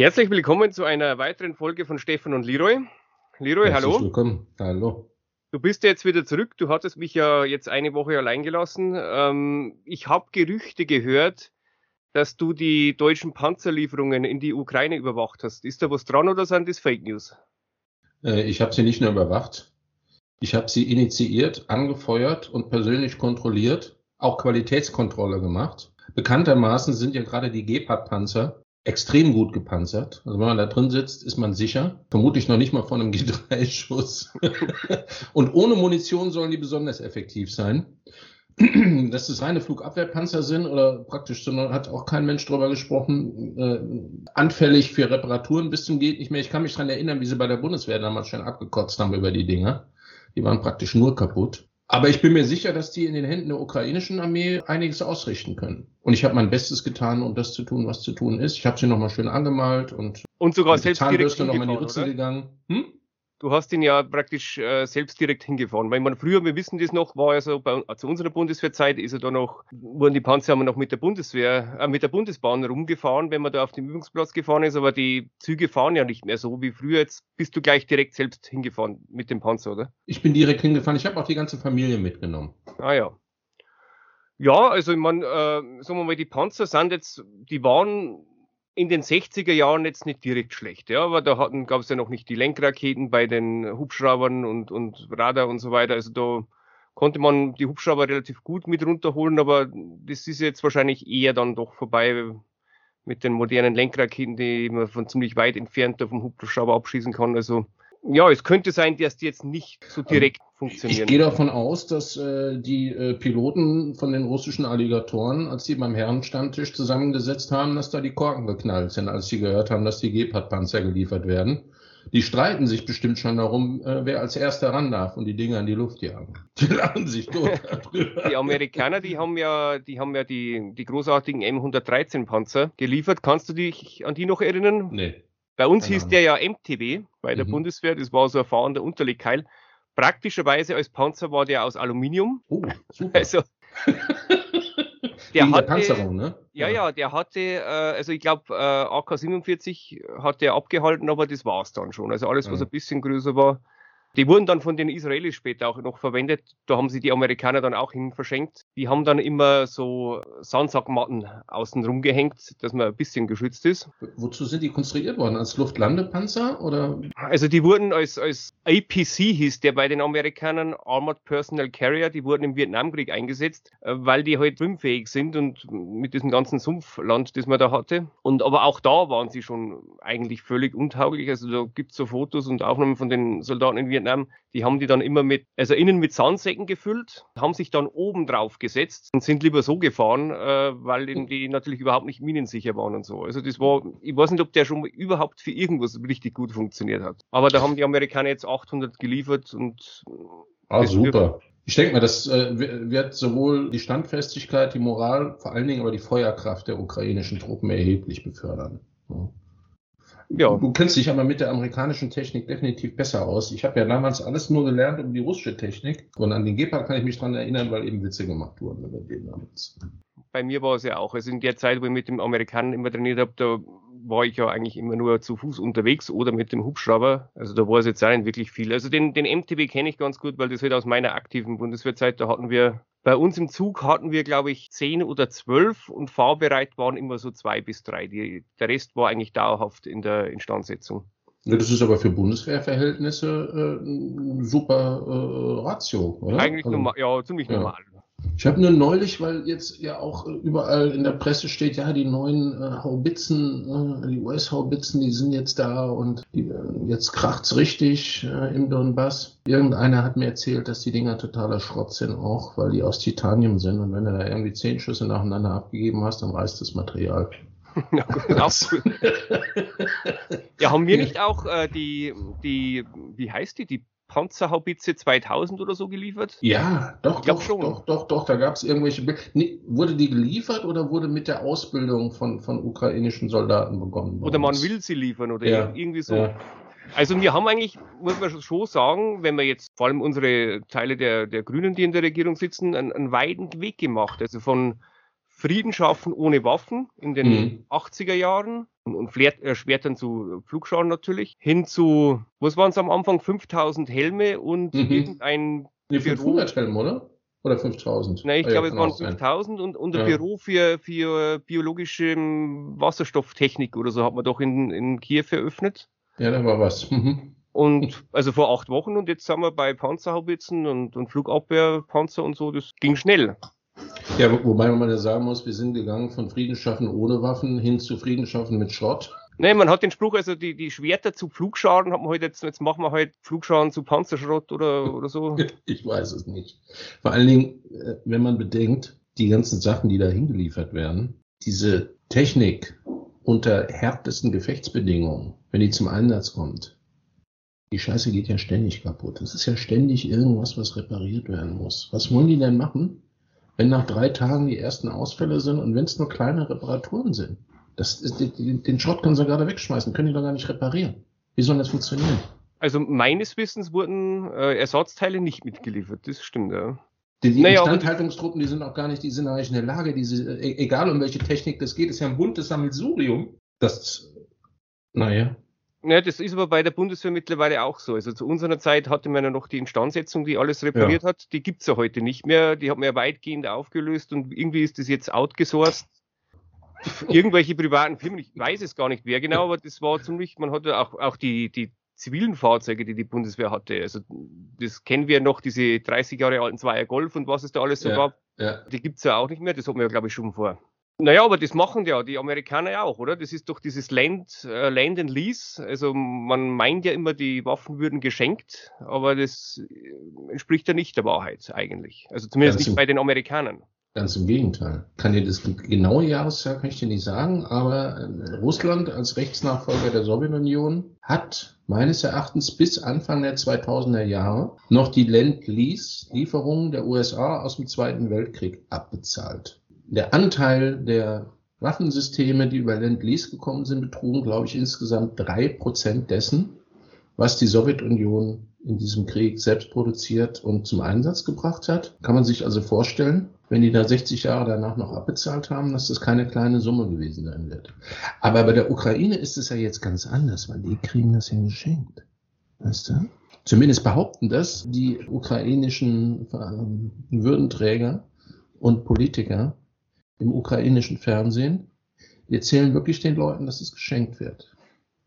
Herzlich willkommen zu einer weiteren Folge von Stefan und Leroy. Leroy, Herzlich hallo. Willkommen. Hallo. Du bist jetzt wieder zurück. Du hattest mich ja jetzt eine Woche allein gelassen. Ähm, ich habe Gerüchte gehört, dass du die deutschen Panzerlieferungen in die Ukraine überwacht hast. Ist da was dran oder sind das Fake News? Äh, ich habe sie nicht nur überwacht. Ich habe sie initiiert, angefeuert und persönlich kontrolliert, auch Qualitätskontrolle gemacht. Bekanntermaßen sind ja gerade die Gepard-Panzer extrem gut gepanzert. Also wenn man da drin sitzt, ist man sicher. Vermutlich noch nicht mal von einem G3-Schuss. und ohne Munition sollen die besonders effektiv sein. Dass das reine Flugabwehrpanzer sind oder praktisch, sondern hat auch kein Mensch drüber gesprochen, äh, anfällig für Reparaturen bis zum geht nicht mehr. Ich kann mich dran erinnern, wie sie bei der Bundeswehr damals schon abgekotzt haben über die Dinger. Die waren praktisch nur kaputt. Aber ich bin mir sicher, dass die in den Händen der ukrainischen Armee einiges ausrichten können. Und ich habe mein Bestes getan, um das zu tun, was zu tun ist. Ich habe sie nochmal schön angemalt und, und sogar selbst direkt noch mal in die Ritze oder? gegangen. Hm? Du hast ihn ja praktisch äh, selbst direkt hingefahren. Weil man früher, wir wissen das noch, war ja so bei, zu unserer Bundeswehrzeit ist er da noch, wurden die Panzer haben noch mit der Bundeswehr, äh, mit der Bundesbahn rumgefahren, wenn man da auf dem Übungsplatz gefahren ist, aber die Züge fahren ja nicht mehr so wie früher. Jetzt bist du gleich direkt selbst hingefahren mit dem Panzer, oder? Ich bin direkt hingefahren. Ich habe auch die ganze Familie mitgenommen. Ah ja. Ja, also ich meine, äh, sagen wir mal, die Panzer sind jetzt, die waren in den 60er Jahren jetzt nicht direkt schlecht, ja, aber da gab es ja noch nicht die Lenkraketen bei den Hubschraubern und, und Radar und so weiter. Also da konnte man die Hubschrauber relativ gut mit runterholen, aber das ist jetzt wahrscheinlich eher dann doch vorbei mit den modernen Lenkraketen, die man von ziemlich weit entfernt auf dem Hubschrauber abschießen kann. Also ja, es könnte sein, dass die jetzt nicht so direkt funktionieren. Ich gehe davon aus, dass äh, die äh, Piloten von den russischen Alligatoren, als sie beim Herrenstammtisch zusammengesetzt haben, dass da die Korken geknallt sind, als sie gehört haben, dass die Gepard-Panzer geliefert werden. Die streiten sich bestimmt schon darum, äh, wer als erster ran darf und die Dinger in die Luft jagen. Die lachen sich tot darüber. Die Amerikaner, die haben ja, die haben ja die, die großartigen M113 Panzer geliefert. Kannst du dich an die noch erinnern? Nee. Bei uns hieß der ja MTB bei der mhm. Bundeswehr, das war so ein fahrender Unterlegkeil. Praktischerweise als Panzer war der aus Aluminium. Oh, super. Also, der Wegen hatte, der Panzerung, ne? Ja, ja, der hatte, äh, also ich glaube, äh, AK-47 hat der abgehalten, aber das war es dann schon. Also alles, was mhm. ein bisschen größer war, die wurden dann von den Israelis später auch noch verwendet. Da haben sie die Amerikaner dann auch hin verschenkt. Die haben dann immer so Sandsackmatten außen rumgehängt, dass man ein bisschen geschützt ist. Wozu sind die konstruiert worden? Als Luftlandepanzer oder? Also die wurden als, als APC hieß der bei den Amerikanern, Armored Personnel Carrier, die wurden im Vietnamkrieg eingesetzt, äh, weil die halt schwimmfähig sind und mit diesem ganzen Sumpfland, das man da hatte. Und aber auch da waren sie schon eigentlich völlig untauglich. Also da gibt es so Fotos und Aufnahmen von den Soldaten in Vietnam Vietnam, die haben die dann immer mit, also innen mit Sandsäcken gefüllt, haben sich dann oben drauf gesetzt und sind lieber so gefahren, äh, weil die natürlich überhaupt nicht minensicher waren und so. Also das war, ich weiß nicht, ob der schon überhaupt für irgendwas richtig gut funktioniert hat. Aber da haben die Amerikaner jetzt 800 geliefert und Ah, super. Ich denke mal, das äh, wird sowohl die Standfestigkeit, die Moral, vor allen Dingen aber die Feuerkraft der ukrainischen Truppen erheblich befördern. Ja. Ja. Du kennst dich aber mit der amerikanischen Technik definitiv besser aus. Ich habe ja damals alles nur gelernt um die russische Technik. Und an den Gepard kann ich mich dran erinnern, weil eben Witze gemacht wurden über den damals. Bei mir war es ja auch. Also in der Zeit, wo ich mit dem Amerikaner immer trainiert habe, da war ich ja eigentlich immer nur zu Fuß unterwegs oder mit dem Hubschrauber. Also da war es jetzt auch nicht wirklich viel. Also den, den MTB kenne ich ganz gut, weil das halt aus meiner aktiven Bundeswehrzeit, da hatten wir bei uns im Zug hatten wir, glaube ich, zehn oder zwölf und fahrbereit waren immer so zwei bis drei. Die, der Rest war eigentlich dauerhaft in der Instandsetzung. Das ist aber für Bundeswehrverhältnisse äh, super äh, Ratio, oder? Eigentlich also, normal, ja, ziemlich ja. normal. Ich habe nur neulich, weil jetzt ja auch überall in der Presse steht, ja, die neuen äh, Haubitzen, äh, die US-Haubitzen, die sind jetzt da und die, äh, jetzt kracht's richtig äh, im Donbass. Irgendeiner hat mir erzählt, dass die Dinger totaler Schrott sind auch, weil die aus Titanium sind und wenn du da irgendwie zehn Schüsse nacheinander abgegeben hast, dann reißt das Material. ja, ja, haben wir nicht auch äh, die, die, wie heißt die, die Panzerhaubitze 2000 oder so geliefert? Ja, doch, doch, schon. doch, doch, doch, da gab es irgendwelche. Nee, wurde die geliefert oder wurde mit der Ausbildung von, von ukrainischen Soldaten begonnen? Oder man will sie liefern oder ja, irgendwie so. Ja. Also wir haben eigentlich, muss man schon sagen, wenn wir jetzt vor allem unsere Teile der, der Grünen, die in der Regierung sitzen, einen, einen weiten Weg gemacht. Also von Frieden schaffen ohne Waffen in den mhm. 80er Jahren und, und erschwert dann zu Flugschauen natürlich, hin zu, was waren es am Anfang, 5000 Helme und mhm. irgendein Nee, 500 Helme, oder? Oder 5000? Nein, ich ah, glaube, ja, es waren 5000 und, und ein ja. Büro für, für biologische Wasserstofftechnik oder so hat man doch in, in Kiew eröffnet. Ja, da war was. Mhm. Und also vor acht Wochen und jetzt sind wir bei Panzerhaubitzen und, und Flugabwehrpanzer und so, das ging schnell. Ja, wobei man ja sagen muss, wir sind gegangen von Friedensschaffen ohne Waffen hin zu Friedensschaffen mit Schrott. Nee, man hat den Spruch, also die, die Schwerter zu Pflugscharen hat man halt jetzt, jetzt machen wir halt Pflugscharen zu Panzerschrott oder, oder so. Ich weiß es nicht. Vor allen Dingen, äh, wenn man bedenkt, die ganzen Sachen, die da hingeliefert werden, diese Technik unter härtesten Gefechtsbedingungen, wenn die zum Einsatz kommt, die Scheiße geht ja ständig kaputt. Es ist ja ständig irgendwas, was repariert werden muss. Was wollen die denn machen, wenn nach drei Tagen die ersten Ausfälle sind und wenn es nur kleine Reparaturen sind? Das ist, den Schrott können sie gerade wegschmeißen, können die doch gar nicht reparieren. Wie soll das funktionieren? Also meines Wissens wurden äh, Ersatzteile nicht mitgeliefert, das stimmt, ja. Die, die naja, Instandhaltungstruppen, die sind auch gar nicht, die sind nicht in der Lage, diese, e, egal um welche Technik das geht, ist ja ein buntes Sammelsurium. Das, naja. Ja, das ist aber bei der Bundeswehr mittlerweile auch so. Also zu unserer Zeit hatte man ja noch die Instandsetzung, die alles repariert ja. hat. Die gibt's ja heute nicht mehr. Die hat man ja weitgehend aufgelöst und irgendwie ist das jetzt outgesourced. Irgendwelche privaten Firmen, ich weiß es gar nicht wer genau, aber das war ziemlich, man hatte auch, auch die, die zivilen Fahrzeuge, die die Bundeswehr hatte. Also das kennen wir noch, diese 30 Jahre alten Zweier Golf und was es da alles so ja, gab. Ja. Die gibt's ja auch nicht mehr, das hat man ja glaube ich schon vor. Naja, aber das machen ja die Amerikaner ja auch, oder? Das ist doch dieses Land, äh, Land and Lease. Also man meint ja immer, die Waffen würden geschenkt, aber das äh, entspricht ja nicht der Wahrheit eigentlich. Also zumindest ja, nicht bei den Amerikanern. Ganz im Gegenteil. Kann dir das genaue Jahresjahr kann ich dir nicht sagen, aber äh, Russland als Rechtsnachfolger der Sowjetunion hat meines Erachtens bis Anfang der 2000er Jahre noch die Land-Lease-Lieferungen der USA aus dem Zweiten Weltkrieg abbezahlt der Anteil der Waffensysteme, die über Land-Lease gekommen sind, betrugen, glaube ich, insgesamt drei Prozent dessen, was die Sowjetunion in diesem Krieg selbst produziert und zum Einsatz gebracht hat. Kann man sich also vorstellen, wenn die da 60 Jahre danach noch abbezahlt haben, dass das keine kleine Summe gewesen sein wird. Aber bei der Ukraine ist es ja jetzt ganz anders, weil die kriegen das ja geschenkt. Weißt du? Zumindest behaupten das die ukrainischen ähm, Würdenträger und Politiker, im ukrainischen Fernsehen. Die erzählen wirklich den Leuten, dass es geschenkt wird.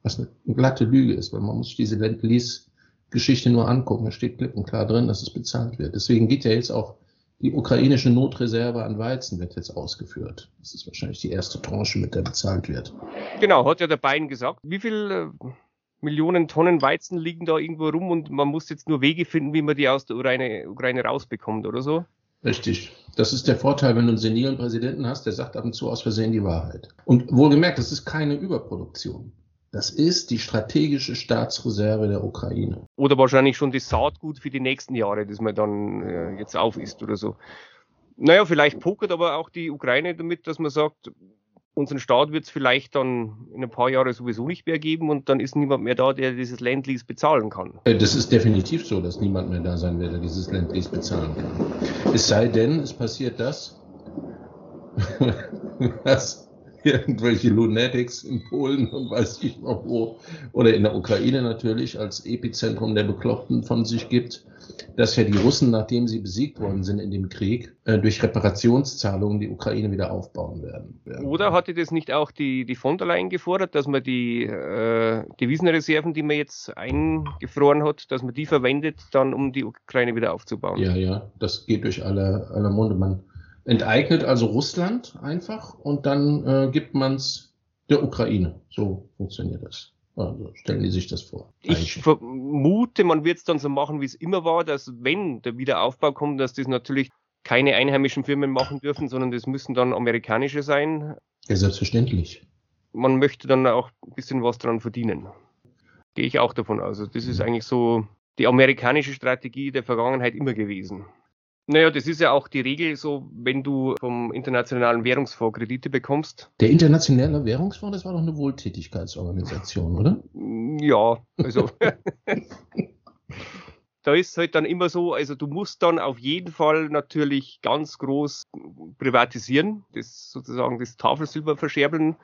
Was eine, glatte Lüge ist, weil man muss sich diese Lend-Lease-Geschichte nur angucken. Da steht klipp und klar drin, dass es bezahlt wird. Deswegen geht ja jetzt auch die ukrainische Notreserve an Weizen wird jetzt ausgeführt. Das ist wahrscheinlich die erste Tranche, mit der bezahlt wird. Genau, hat ja der Biden gesagt. Wie viel äh, Millionen Tonnen Weizen liegen da irgendwo rum und man muss jetzt nur Wege finden, wie man die aus der Ukraine, Ukraine rausbekommt oder so? Richtig. Das ist der Vorteil, wenn du einen senilen Präsidenten hast, der sagt ab und zu aus Versehen die Wahrheit. Und wohlgemerkt, das ist keine Überproduktion. Das ist die strategische Staatsreserve der Ukraine. Oder wahrscheinlich schon das Saatgut für die nächsten Jahre, das man dann äh, jetzt aufisst oder so. Naja, vielleicht pokert aber auch die Ukraine damit, dass man sagt, unseren Staat wird es vielleicht dann in ein paar Jahren sowieso nicht mehr geben und dann ist niemand mehr da, der dieses Landlease bezahlen kann. Äh, das ist definitiv so, dass niemand mehr da sein wird, der dieses Landlease bezahlen kann. Es sei denn, es passiert das, was irgendwelche Lunatics in Polen und weiß ich noch wo oder in der Ukraine natürlich als Epizentrum der Bekloppten von sich gibt, dass ja die Russen, nachdem sie besiegt worden sind in dem Krieg, äh, durch Reparationszahlungen die Ukraine wieder aufbauen werden. Oder hatte das nicht auch die, die von der Leyen gefordert, dass man die äh, Devisenreserven, die man jetzt eingefroren hat, dass man die verwendet, dann um die Ukraine wieder aufzubauen? Ja, ja, das geht durch alle, alle Munde. Man enteignet also Russland einfach und dann äh, gibt man es der Ukraine. So funktioniert das. Also stellen die sich das vor. Ich vermute, man wird es dann so machen, wie es immer war, dass wenn der Wiederaufbau kommt, dass das natürlich keine einheimischen Firmen machen dürfen, sondern das müssen dann amerikanische sein. Ja, selbstverständlich. Man möchte dann auch ein bisschen was dran verdienen. Gehe ich auch davon aus. Also das ist eigentlich so die amerikanische Strategie der Vergangenheit immer gewesen. Naja, das ist ja auch die Regel so, wenn du vom Internationalen Währungsfonds Kredite bekommst. Der Internationale Währungsfonds, das war doch eine Wohltätigkeitsorganisation, oder? Ja, also. da ist halt dann immer so, also du musst dann auf jeden Fall natürlich ganz groß privatisieren, das sozusagen das Tafelsilber verscherbeln,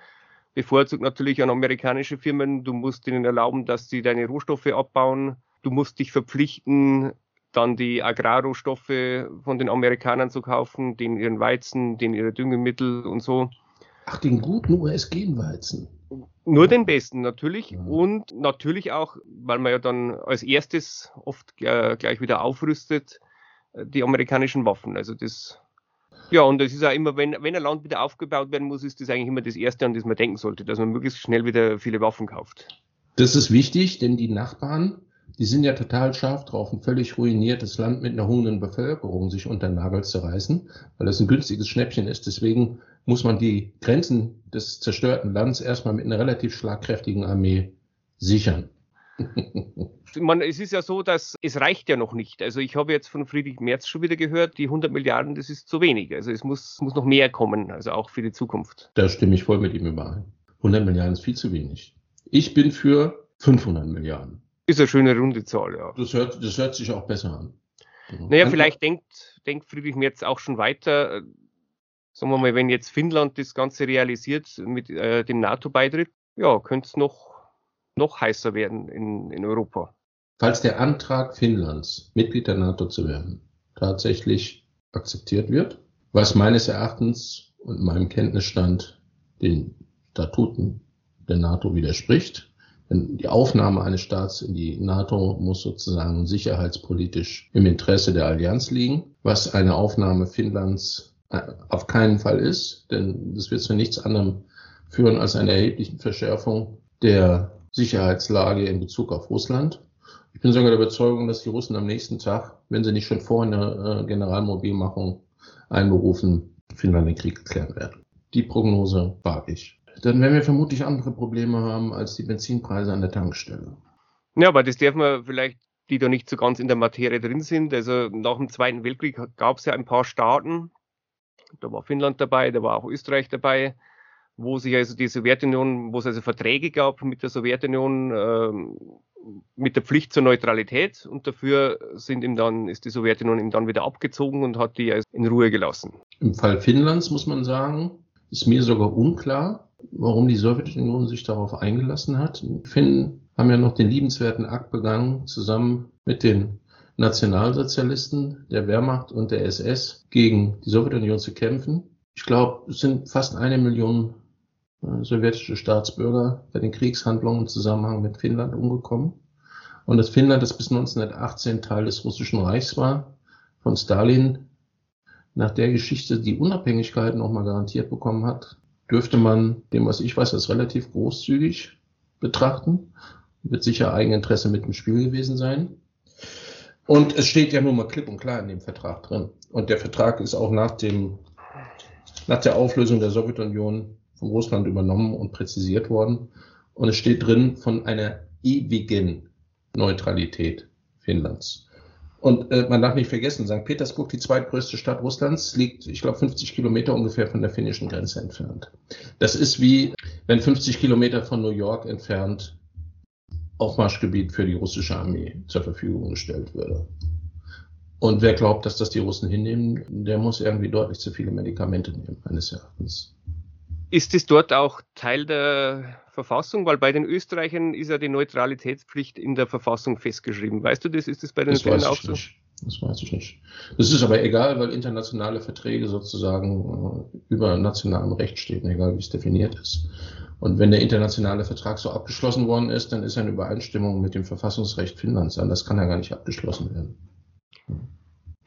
bevorzugt natürlich an amerikanische Firmen. Du musst ihnen erlauben, dass sie deine Rohstoffe abbauen. Du musst dich verpflichten, dann die Agrarrohstoffe von den Amerikanern zu kaufen, den ihren Weizen, den ihre Düngemittel und so. Ach, den guten US-Genweizen. Nur den besten natürlich ja. und natürlich auch, weil man ja dann als erstes oft äh, gleich wieder aufrüstet, äh, die amerikanischen Waffen. Also das, ja, und es ist auch immer, wenn, wenn ein Land wieder aufgebaut werden muss, ist das eigentlich immer das Erste, an das man denken sollte, dass man möglichst schnell wieder viele Waffen kauft. Das ist wichtig, denn die Nachbarn, die sind ja total scharf drauf, ein völlig ruiniertes Land mit einer hohen Bevölkerung sich unter den Nagel zu reißen, weil das ein günstiges Schnäppchen ist. Deswegen muss man die Grenzen des zerstörten Landes erstmal mit einer relativ schlagkräftigen Armee sichern. Man, es ist ja so, dass es reicht ja noch nicht. Also ich habe jetzt von Friedrich Merz schon wieder gehört, die 100 Milliarden, das ist zu wenig. Also es muss, muss noch mehr kommen, also auch für die Zukunft. Da stimme ich voll mit ihm überein. 100 Milliarden ist viel zu wenig. Ich bin für 500 Milliarden. Ist eine schöne runde Zahl, ja. Das hört, das hört sich auch besser an. Naja, vielleicht denkt, denkt Friedrich Merz auch schon weiter sagen wir mal, wenn jetzt Finnland das Ganze realisiert mit äh, dem NATO-Beitritt, ja, könnte es noch, noch heißer werden in, in Europa. Falls der Antrag Finnlands, Mitglied der NATO zu werden, tatsächlich akzeptiert wird, was meines Erachtens und meinem Kenntnisstand den Statuten der NATO widerspricht. Die Aufnahme eines Staats in die NATO muss sozusagen sicherheitspolitisch im Interesse der Allianz liegen, was eine Aufnahme Finnlands auf keinen Fall ist, denn das wird zu nichts anderem führen als einer erheblichen Verschärfung der Sicherheitslage in Bezug auf Russland. Ich bin sogar der Überzeugung, dass die Russen am nächsten Tag, wenn sie nicht schon vorher eine äh, Generalmobilmachung einberufen, Finnland den Krieg erklären werden. Die Prognose wage ich. Dann werden wir vermutlich andere Probleme haben als die Benzinpreise an der Tankstelle. Ja, aber das darf man vielleicht, die da nicht so ganz in der Materie drin sind. Also nach dem Zweiten Weltkrieg gab es ja ein paar Staaten, da war Finnland dabei, da war auch Österreich dabei, wo sich also die Sowjetunion, wo es also Verträge gab mit der Sowjetunion, äh, mit der Pflicht zur Neutralität und dafür sind ihm dann, ist die Sowjetunion ihm dann wieder abgezogen und hat die also in Ruhe gelassen. Im Fall Finnlands muss man sagen, ist mir sogar unklar, warum die Sowjetunion sich darauf eingelassen hat. Die Finnen haben ja noch den liebenswerten Akt begangen, zusammen mit den Nationalsozialisten, der Wehrmacht und der SS gegen die Sowjetunion zu kämpfen. Ich glaube, es sind fast eine Million äh, sowjetische Staatsbürger bei den Kriegshandlungen im Zusammenhang mit Finnland umgekommen. Und das Finnland, das bis 1918 Teil des Russischen Reichs war, von Stalin nach der Geschichte die Unabhängigkeit nochmal garantiert bekommen hat, dürfte man dem, was ich weiß, als relativ großzügig betrachten. Wird sicher Eigeninteresse mit im Spiel gewesen sein. Und es steht ja nun mal klipp und klar in dem Vertrag drin. Und der Vertrag ist auch nach dem, nach der Auflösung der Sowjetunion von Russland übernommen und präzisiert worden. Und es steht drin von einer ewigen Neutralität Finnlands. Und äh, man darf nicht vergessen, St. Petersburg, die zweitgrößte Stadt Russlands, liegt, ich glaube, 50 Kilometer ungefähr von der finnischen Grenze entfernt. Das ist wie, wenn 50 Kilometer von New York entfernt Aufmarschgebiet für die russische Armee zur Verfügung gestellt würde. Und wer glaubt, dass das die Russen hinnehmen, der muss irgendwie deutlich zu viele Medikamente nehmen, meines Erachtens. Ist es dort auch Teil der Verfassung? Weil bei den Österreichern ist ja die Neutralitätspflicht in der Verfassung festgeschrieben. Weißt du das? Ist das bei den Finnen auch so? Nicht. Das weiß ich nicht. Das ist aber egal, weil internationale Verträge sozusagen äh, über nationalem Recht stehen, egal wie es definiert ist. Und wenn der internationale Vertrag so abgeschlossen worden ist, dann ist er in Übereinstimmung mit dem Verfassungsrecht Finnlands. Das kann ja gar nicht abgeschlossen werden.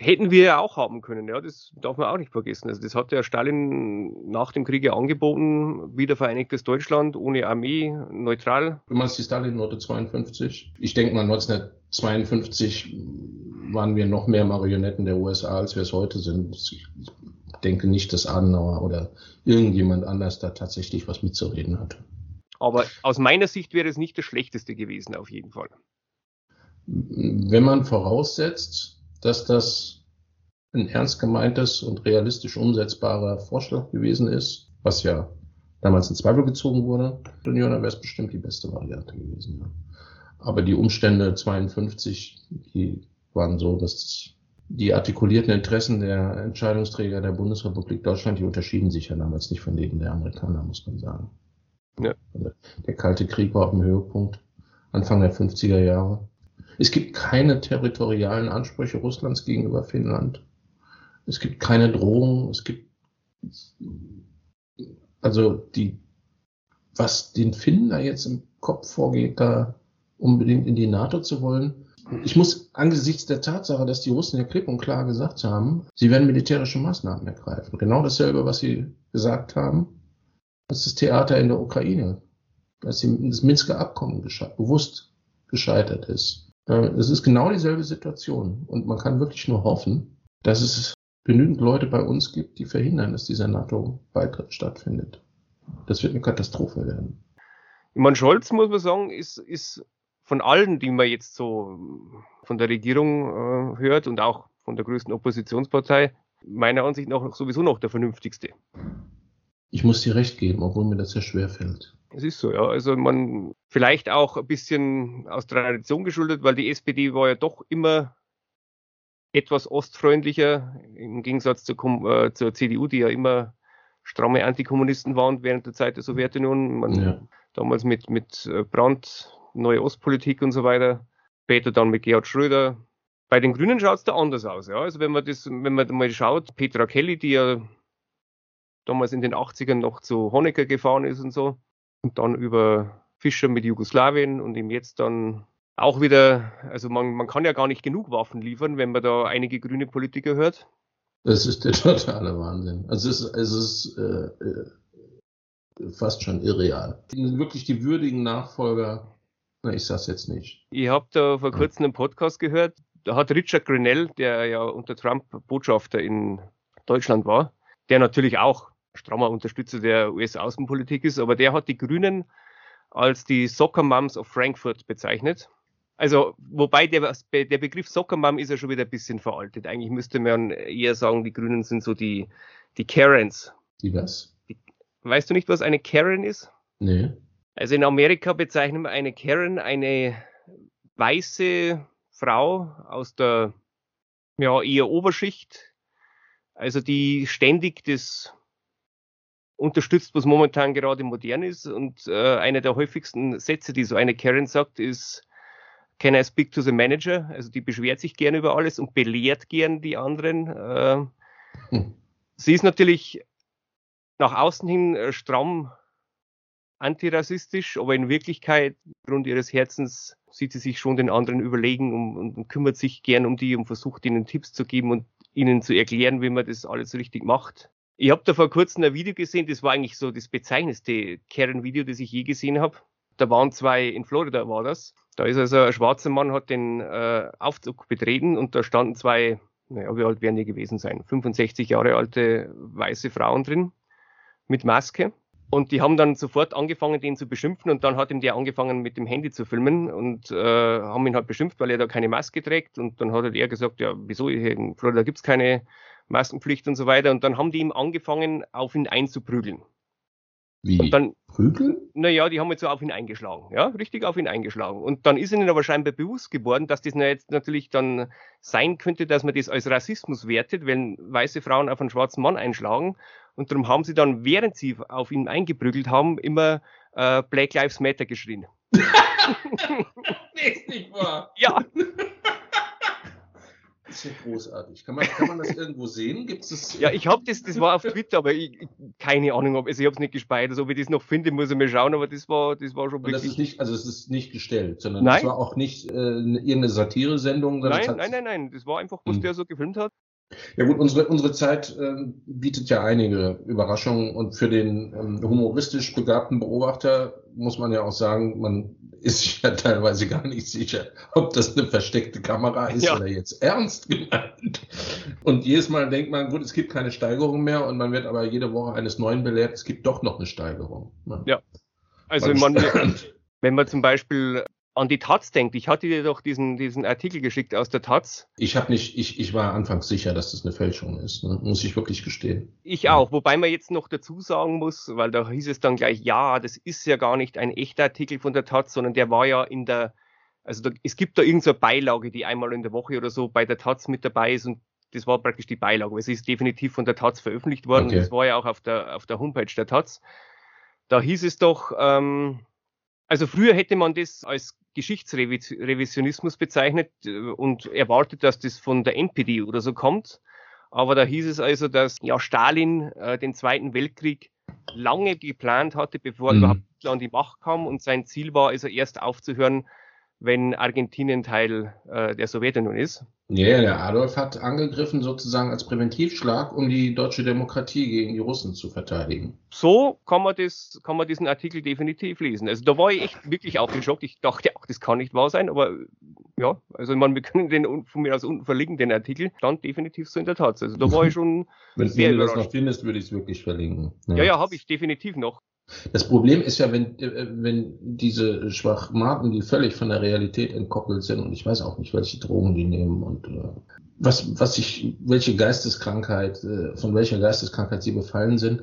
Hätten wir ja auch haben können, ja, das darf man auch nicht vergessen. Also das hat ja Stalin nach dem Krieg ja angeboten, wieder vereinigtes Deutschland, ohne Armee, neutral. Du meinst die Stalin-Note 52? Ich denke mal 1952 waren wir noch mehr Marionetten der USA, als wir es heute sind. Ich denke nicht, dass Adenauer oder irgendjemand anders da tatsächlich was mitzureden hat. Aber aus meiner Sicht wäre es nicht das Schlechteste gewesen, auf jeden Fall. Wenn man voraussetzt, dass das ein ernst gemeintes und realistisch umsetzbarer Vorschlag gewesen ist, was ja damals in Zweifel gezogen wurde, dann wäre es bestimmt die beste Variante gewesen. Ja. Aber die Umstände 52, die waren so, dass die artikulierten Interessen der Entscheidungsträger der Bundesrepublik Deutschland, die unterschieden sich ja damals nicht von denen der Amerikaner, muss man sagen. Ja. Also der Kalte Krieg war auf dem Höhepunkt, Anfang der 50er Jahre. Es gibt keine territorialen Ansprüche Russlands gegenüber Finnland. Es gibt keine Drohung. Es gibt, also die, was den Finnen da jetzt im Kopf vorgeht, da unbedingt in die NATO zu wollen, ich muss angesichts der Tatsache, dass die Russen ja klipp und klar gesagt haben, sie werden militärische Maßnahmen ergreifen. Genau dasselbe, was sie gesagt haben, dass das Theater in der Ukraine, dass das Minsker Abkommen gesche bewusst gescheitert ist. Äh, es ist genau dieselbe Situation. Und man kann wirklich nur hoffen, dass es genügend Leute bei uns gibt, die verhindern, dass dieser NATO-Beitritt stattfindet. Das wird eine Katastrophe werden. Ich meine, Scholz, muss man sagen, ist, ist von allen, die man jetzt so von der Regierung äh, hört und auch von der größten Oppositionspartei, meiner Ansicht nach sowieso noch der vernünftigste. Ich muss dir recht geben, obwohl mir das sehr schwer fällt. Es ist so, ja. Also man vielleicht auch ein bisschen aus Tradition geschuldet, weil die SPD war ja doch immer etwas ostfreundlicher im Gegensatz zur, äh, zur CDU, die ja immer stramme Antikommunisten waren während der Zeit der Sowjetunion. Man, ja. Damals mit, mit äh, Brandt neue Ostpolitik und so weiter. Später dann mit Gerhard Schröder. Bei den Grünen schaut es da anders aus. Ja? Also wenn man das, wenn man mal schaut, Petra Kelly, die ja damals in den 80ern noch zu Honecker gefahren ist und so, und dann über Fischer mit Jugoslawien und ihm jetzt dann auch wieder, also man, man kann ja gar nicht genug Waffen liefern, wenn man da einige grüne Politiker hört. Das ist der totale Wahnsinn. Also es ist, es ist äh, äh, fast schon irreal. Wirklich die würdigen Nachfolger na, ich sag's jetzt nicht. Ich habe da vor kurzem einen Podcast gehört. Da hat Richard Grenell, der ja unter Trump Botschafter in Deutschland war, der natürlich auch strammer Unterstützer der US-Außenpolitik ist, aber der hat die Grünen als die Soccer Moms of Frankfurt bezeichnet. Also, wobei der, der Begriff Soccer Mom ist ja schon wieder ein bisschen veraltet. Eigentlich müsste man eher sagen, die Grünen sind so die, die Karens. Die was? Die, weißt du nicht, was eine Karen ist? Nee. Also in Amerika bezeichnen wir eine Karen eine weiße Frau aus der ja, eher Oberschicht, also die ständig das unterstützt, was momentan gerade modern ist. Und äh, einer der häufigsten Sätze, die so eine Karen sagt, ist, Can I speak to the manager? Also die beschwert sich gern über alles und belehrt gern die anderen. Äh, hm. Sie ist natürlich nach außen hin äh, stramm antirassistisch, aber in Wirklichkeit, aufgrund ihres Herzens, sieht sie sich schon den anderen überlegen und, und, kümmert sich gern um die und versucht ihnen Tipps zu geben und ihnen zu erklären, wie man das alles richtig macht. Ich habe da vor kurzem ein Video gesehen, das war eigentlich so das bezeichnendste Karen-Video, das ich je gesehen habe. Da waren zwei, in Florida war das. Da ist also ein schwarzer Mann, hat den äh, Aufzug betreten und da standen zwei, naja, wie alt werden die gewesen sein? 65 Jahre alte weiße Frauen drin mit Maske. Und die haben dann sofort angefangen, den zu beschimpfen und dann hat ihm der angefangen, mit dem Handy zu filmen und äh, haben ihn halt beschimpft, weil er da keine Maske trägt. Und dann hat halt er gesagt, ja, wieso, in Florida gibt's keine Maskenpflicht und so weiter. Und dann haben die ihm angefangen, auf ihn einzuprügeln. Wie? Und dann, Prügeln? Naja, die haben jetzt so auf ihn eingeschlagen, ja, richtig auf ihn eingeschlagen. Und dann ist ihnen aber scheinbar bewusst geworden, dass das jetzt natürlich dann sein könnte, dass man das als Rassismus wertet, wenn weiße Frauen auf einen schwarzen Mann einschlagen. Und darum haben sie dann, während sie auf ihn eingeprügelt haben, immer äh, Black Lives Matter geschrien. ist nicht wahr. Ja. Ist ja großartig. Kann man, kann man das irgendwo sehen? Gibt es Ja, ich habe das, das war auf Twitter, aber ich, keine Ahnung, ob, also ich habe es nicht gespeichert. Also, ob ich das noch finde, muss ich mal schauen, aber das war, das war schon wirklich. Das ist nicht, also es ist nicht gestellt, sondern nein. das war auch nicht äh, irgendeine Satire-Sendung. Nein, nein, nein, nein, das war einfach, was hm. der so gefilmt hat. Ja gut, unsere, unsere Zeit äh, bietet ja einige Überraschungen und für den ähm, humoristisch begabten Beobachter muss man ja auch sagen, man ist sich ja teilweise gar nicht sicher, ob das eine versteckte Kamera ist ja. oder jetzt ernst gemeint. Und jedes Mal denkt man, gut, es gibt keine Steigerung mehr und man wird aber jede Woche eines Neuen belehrt, es gibt doch noch eine Steigerung. Ne? Ja. Also man, wenn man zum Beispiel an die Taz denkt. Ich hatte dir doch diesen, diesen Artikel geschickt aus der Taz. Ich habe nicht, ich, ich war anfangs sicher, dass das eine Fälschung ist, ne? muss ich wirklich gestehen. Ich auch, wobei man jetzt noch dazu sagen muss, weil da hieß es dann gleich, ja, das ist ja gar nicht ein echter Artikel von der Taz, sondern der war ja in der Also da, es gibt da irgendeine Beilage, die einmal in der Woche oder so bei der Taz mit dabei ist und das war praktisch die Beilage. Es ist definitiv von der Taz veröffentlicht worden. Okay. Das war ja auch auf der, auf der Homepage der Taz. Da hieß es doch, ähm, also früher hätte man das als Geschichtsrevisionismus bezeichnet äh, und erwartet, dass das von der NPD oder so kommt. Aber da hieß es also, dass ja Stalin äh, den Zweiten Weltkrieg lange geplant hatte, bevor mhm. überhaupt Hitler an die Macht kam und sein Ziel war also erst aufzuhören, wenn Argentinien Teil äh, der Sowjetunion ist. Ja, der Adolf hat angegriffen sozusagen als Präventivschlag, um die deutsche Demokratie gegen die Russen zu verteidigen. So kann man, das, kann man diesen Artikel definitiv lesen. Also da war ich echt wirklich aufgeschockt. Ich dachte, ach, das kann nicht wahr sein, aber ja, also man, wir können den von mir aus unten verlinken, den Artikel, stand definitiv so in der Tat. Also da war ich schon Wenn sehr du das noch findest, würde ich es wirklich verlinken. Ja, ja, ja habe ich definitiv noch. Das Problem ist ja, wenn, äh, wenn diese Schwachmaten, die völlig von der Realität entkoppelt sind, und ich weiß auch nicht, welche Drogen die nehmen und äh, was, was ich, welche Geisteskrankheit, äh, von welcher Geisteskrankheit sie befallen sind.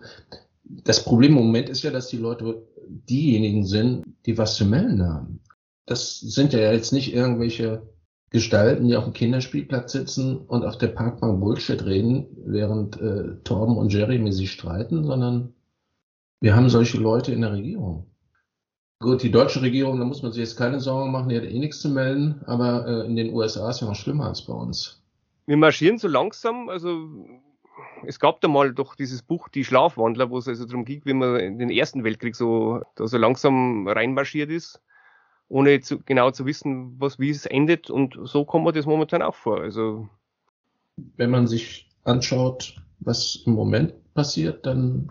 Das Problem im Moment ist ja, dass die Leute diejenigen sind, die was zu melden haben. Das sind ja jetzt nicht irgendwelche Gestalten, die auf dem Kinderspielplatz sitzen und auf der Parkbank Bullshit reden, während äh, Torben und Jeremy sich streiten, sondern wir haben solche Leute in der Regierung. Gut, die deutsche Regierung, da muss man sich jetzt keine Sorgen machen, die hat eh nichts zu melden, aber äh, in den USA ist ja noch schlimmer als bei uns. Wir marschieren so langsam, also es gab da mal doch dieses Buch Die Schlafwandler, wo es also darum ging, wie man in den Ersten Weltkrieg so, da so langsam reinmarschiert ist, ohne zu, genau zu wissen, was, wie es endet und so kommt man das momentan auch vor. Also wenn man sich anschaut, was im Moment passiert, dann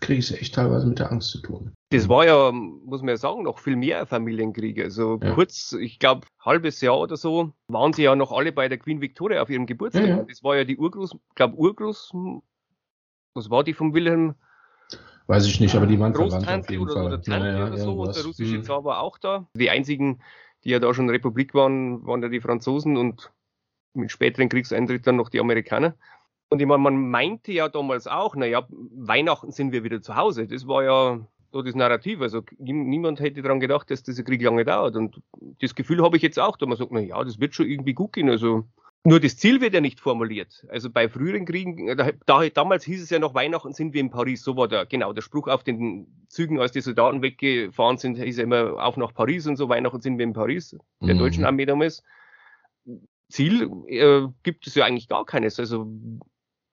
kriege ich echt teilweise mit der Angst zu tun. Das war ja, muss man ja sagen, noch viel mehr Familienkriege. Also ja. kurz, ich glaube, halbes Jahr oder so, waren sie ja noch alle bei der Queen Victoria auf ihrem Geburtstag. Ja, ja. Das war ja die Urgroß, glaube Urgroß, was war die vom Wilhelm? Weiß ich nicht, aber die waren verwandt auf oder, Fall. Oder Tante ja, oder so. Und der russische mhm. Zar war auch da. Die einzigen, die ja da schon Republik waren, waren ja die Franzosen und mit späteren Kriegseintritt dann noch die Amerikaner. Und ich meine, man meinte ja damals auch, naja, Weihnachten sind wir wieder zu Hause. Das war ja so das Narrativ. Also niemand hätte daran gedacht, dass dieser Krieg lange dauert. Und das Gefühl habe ich jetzt auch, da man sagt, naja, das wird schon irgendwie gut gehen. Also nur das Ziel wird ja nicht formuliert. Also bei früheren Kriegen, da, da, damals hieß es ja noch, Weihnachten sind wir in Paris. So war der, genau, der Spruch auf den Zügen, als die Soldaten weggefahren sind, hieß ja immer auf nach Paris und so, Weihnachten sind wir in Paris, der mhm. deutschen Armee damals. Ziel äh, gibt es ja eigentlich gar keines. Also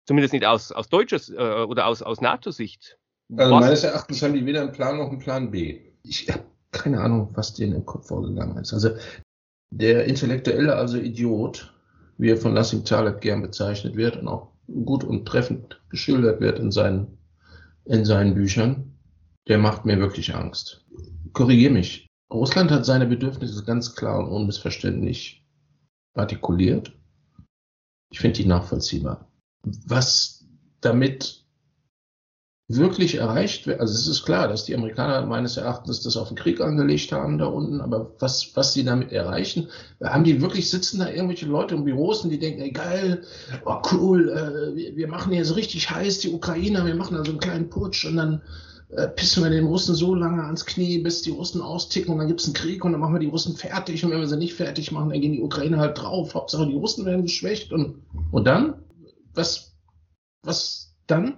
Zumindest nicht aus, aus deutscher äh, oder aus, aus NATO-Sicht. Also meines Erachtens haben die weder einen Plan noch einen Plan B. Ich habe keine Ahnung, was denen im Kopf vorgegangen ist. Also der Intellektuelle, also Idiot, wie er von Lassing Taleb gern bezeichnet wird und auch gut und treffend geschildert wird in seinen, in seinen Büchern, der macht mir wirklich Angst. Korrigier mich. Russland hat seine Bedürfnisse ganz klar und unmissverständlich artikuliert. Ich finde die nachvollziehbar was damit wirklich erreicht wird, also es ist klar, dass die Amerikaner meines Erachtens das auf den Krieg angelegt haben da unten, aber was, was sie damit erreichen, haben die wirklich, sitzen da irgendwelche Leute im Büros und die denken, ey geil, oh cool, äh, wir, wir machen hier so richtig heiß die Ukrainer, wir machen da so einen kleinen Putsch und dann äh, pissen wir den Russen so lange ans Knie, bis die Russen austicken und dann gibt's einen Krieg und dann machen wir die Russen fertig und wenn wir sie nicht fertig machen, dann gehen die Ukrainer halt drauf, Hauptsache die Russen werden geschwächt und, und dann? Was, was dann?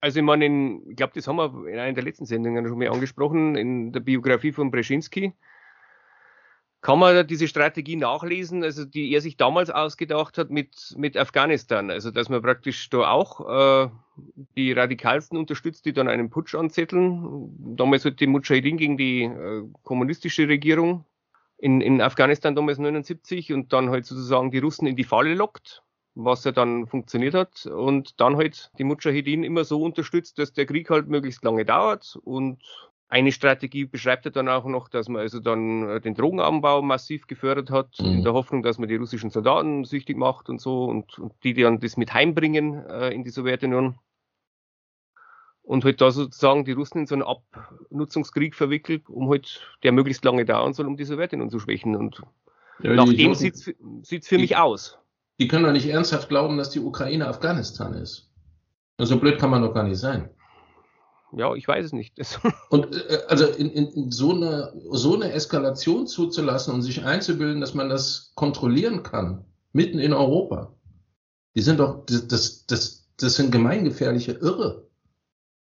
Also ich meine, in, ich glaube, das haben wir in einer der letzten Sendungen schon mal angesprochen, in der Biografie von Brzezinski kann man diese Strategie nachlesen, also die er sich damals ausgedacht hat mit, mit Afghanistan. Also dass man praktisch da auch äh, die Radikalsten unterstützt, die dann einen Putsch anzetteln. Damals hat die Mujahideen gegen die äh, kommunistische Regierung in, in Afghanistan damals 79 und dann halt sozusagen die Russen in die Falle lockt was ja dann funktioniert hat und dann halt die Mujahideen immer so unterstützt, dass der Krieg halt möglichst lange dauert und eine Strategie beschreibt er dann auch noch, dass man also dann äh, den Drogenanbau massiv gefördert hat, mhm. in der Hoffnung, dass man die russischen Soldaten süchtig macht und so und, und die dann das mit heimbringen äh, in die Sowjetunion. Und halt da sozusagen die Russen in so einen Abnutzungskrieg verwickelt, um halt, der möglichst lange dauern soll, um die Sowjetunion zu schwächen. Und ja, nach dem sieht es für mich aus. Die können doch nicht ernsthaft glauben, dass die Ukraine Afghanistan ist. So blöd kann man doch gar nicht sein. ja, ich weiß es nicht. und äh, also in, in so, eine, so eine Eskalation zuzulassen und sich einzubilden, dass man das kontrollieren kann, mitten in Europa. Die sind doch, das, das, das sind gemeingefährliche Irre.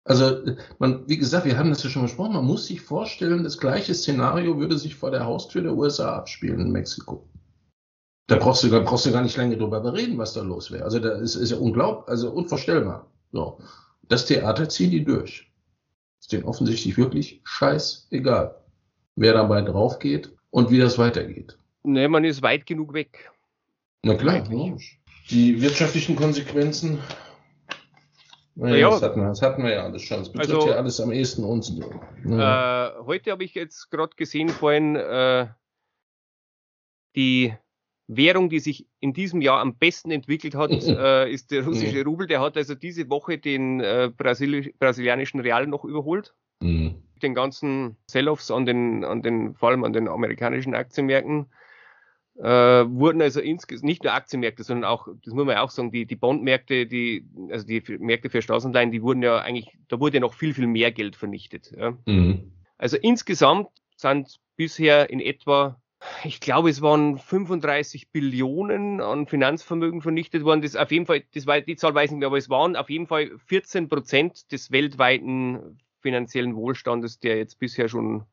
Also, man, wie gesagt, wir haben das ja schon besprochen, man muss sich vorstellen, das gleiche Szenario würde sich vor der Haustür der USA abspielen in Mexiko. Da brauchst du, da brauchst du gar nicht lange drüber bereden, was da los wäre. Also, da ist, ist ja unglaublich, also unvorstellbar. So. Das Theater ziehen die durch. Ist denen offensichtlich wirklich scheißegal, wer dabei drauf geht und wie das weitergeht. Ne, man ist weit genug weg. Na klar, logisch. Die wirtschaftlichen Konsequenzen, naja, ja, das, hatten wir, das hatten wir ja alles schon. Das betrifft also, ja alles am ehesten uns. Ja. Äh, heute habe ich jetzt gerade gesehen, vorhin, äh, die Währung, die sich in diesem Jahr am besten entwickelt hat, äh, ist der russische Rubel. Der hat also diese Woche den äh, Brasil brasilianischen Real noch überholt. Mhm. Den ganzen Sell-offs an den, an den, vor allem an den amerikanischen Aktienmärkten, äh, wurden also insgesamt nicht nur Aktienmärkte, sondern auch, das muss man ja auch sagen, die, die Bondmärkte, die, also die Märkte für Staatsanleihen, die wurden ja eigentlich, da wurde ja noch viel, viel mehr Geld vernichtet. Ja. Mhm. Also insgesamt sind bisher in etwa ich glaube, es waren 35 Billionen an Finanzvermögen vernichtet worden. Das auf jeden Fall, das war die Zahl weiß ich nicht mehr, aber es waren auf jeden Fall 14 Prozent des weltweiten finanziellen Wohlstandes, der jetzt bisher schon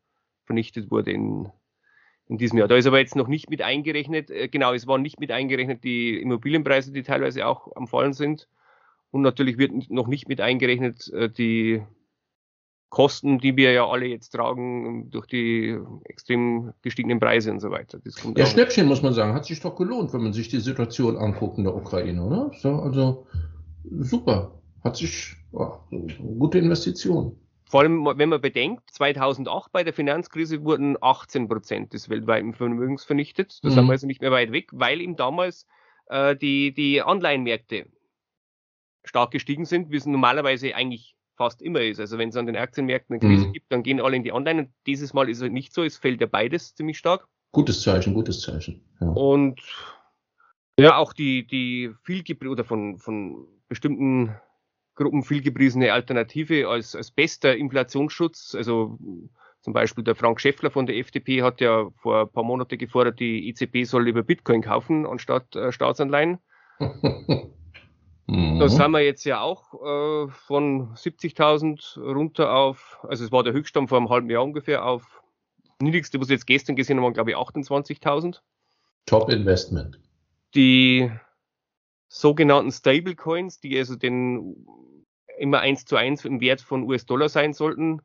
vernichtet wurde in, in diesem Jahr. Da ist aber jetzt noch nicht mit eingerechnet, äh, genau, es waren nicht mit eingerechnet die Immobilienpreise, die teilweise auch am Fallen sind. Und natürlich wird noch nicht mit eingerechnet äh, die Kosten, die wir ja alle jetzt tragen durch die extrem gestiegenen Preise und so weiter. ja, Schnäppchen muss man sagen, hat sich doch gelohnt, wenn man sich die Situation anguckt in der Ukraine, oder? So, also super, hat sich oh, gute Investition. Vor allem, wenn man bedenkt, 2008 bei der Finanzkrise wurden 18 Prozent des weltweiten Vermögens vernichtet. Da mhm. sind wir also nicht mehr weit weg, weil ihm damals äh, die, die Anleihenmärkte stark gestiegen sind, wie es normalerweise eigentlich fast immer ist. Also wenn es an den Aktienmärkten eine Krise mhm. gibt, dann gehen alle in die Online. Und dieses Mal ist es nicht so. Es fällt ja beides ziemlich stark. Gutes Zeichen, gutes Zeichen. Ja. Und ja, auch die, die viel oder von, von bestimmten Gruppen viel gepriesene Alternative als, als bester Inflationsschutz. Also zum Beispiel der Frank Schäffler von der FDP hat ja vor ein paar Monaten gefordert, die EZB soll lieber Bitcoin kaufen anstatt äh, Staatsanleihen. Mhm. Da sind wir jetzt ja auch äh, von 70.000 runter auf, also es war der Höchststand vor einem halben Jahr ungefähr, auf niedrigste, was wir jetzt gestern gesehen haben, glaube ich 28.000. Top Investment. Die sogenannten Stablecoins, die also den immer eins zu eins im Wert von US-Dollar sein sollten.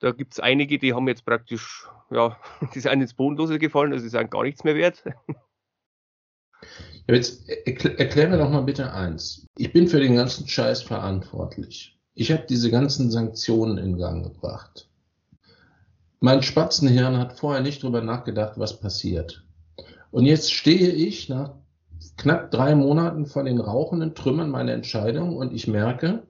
Da gibt es einige, die haben jetzt praktisch, ja, die sind ins Bodenlose gefallen, also die sind gar nichts mehr wert. Jetzt erklär mir doch mal bitte eins. Ich bin für den ganzen Scheiß verantwortlich. Ich habe diese ganzen Sanktionen in Gang gebracht. Mein Spatzenhirn hat vorher nicht drüber nachgedacht, was passiert. Und jetzt stehe ich nach knapp drei Monaten vor den rauchenden Trümmern meiner Entscheidung und ich merke,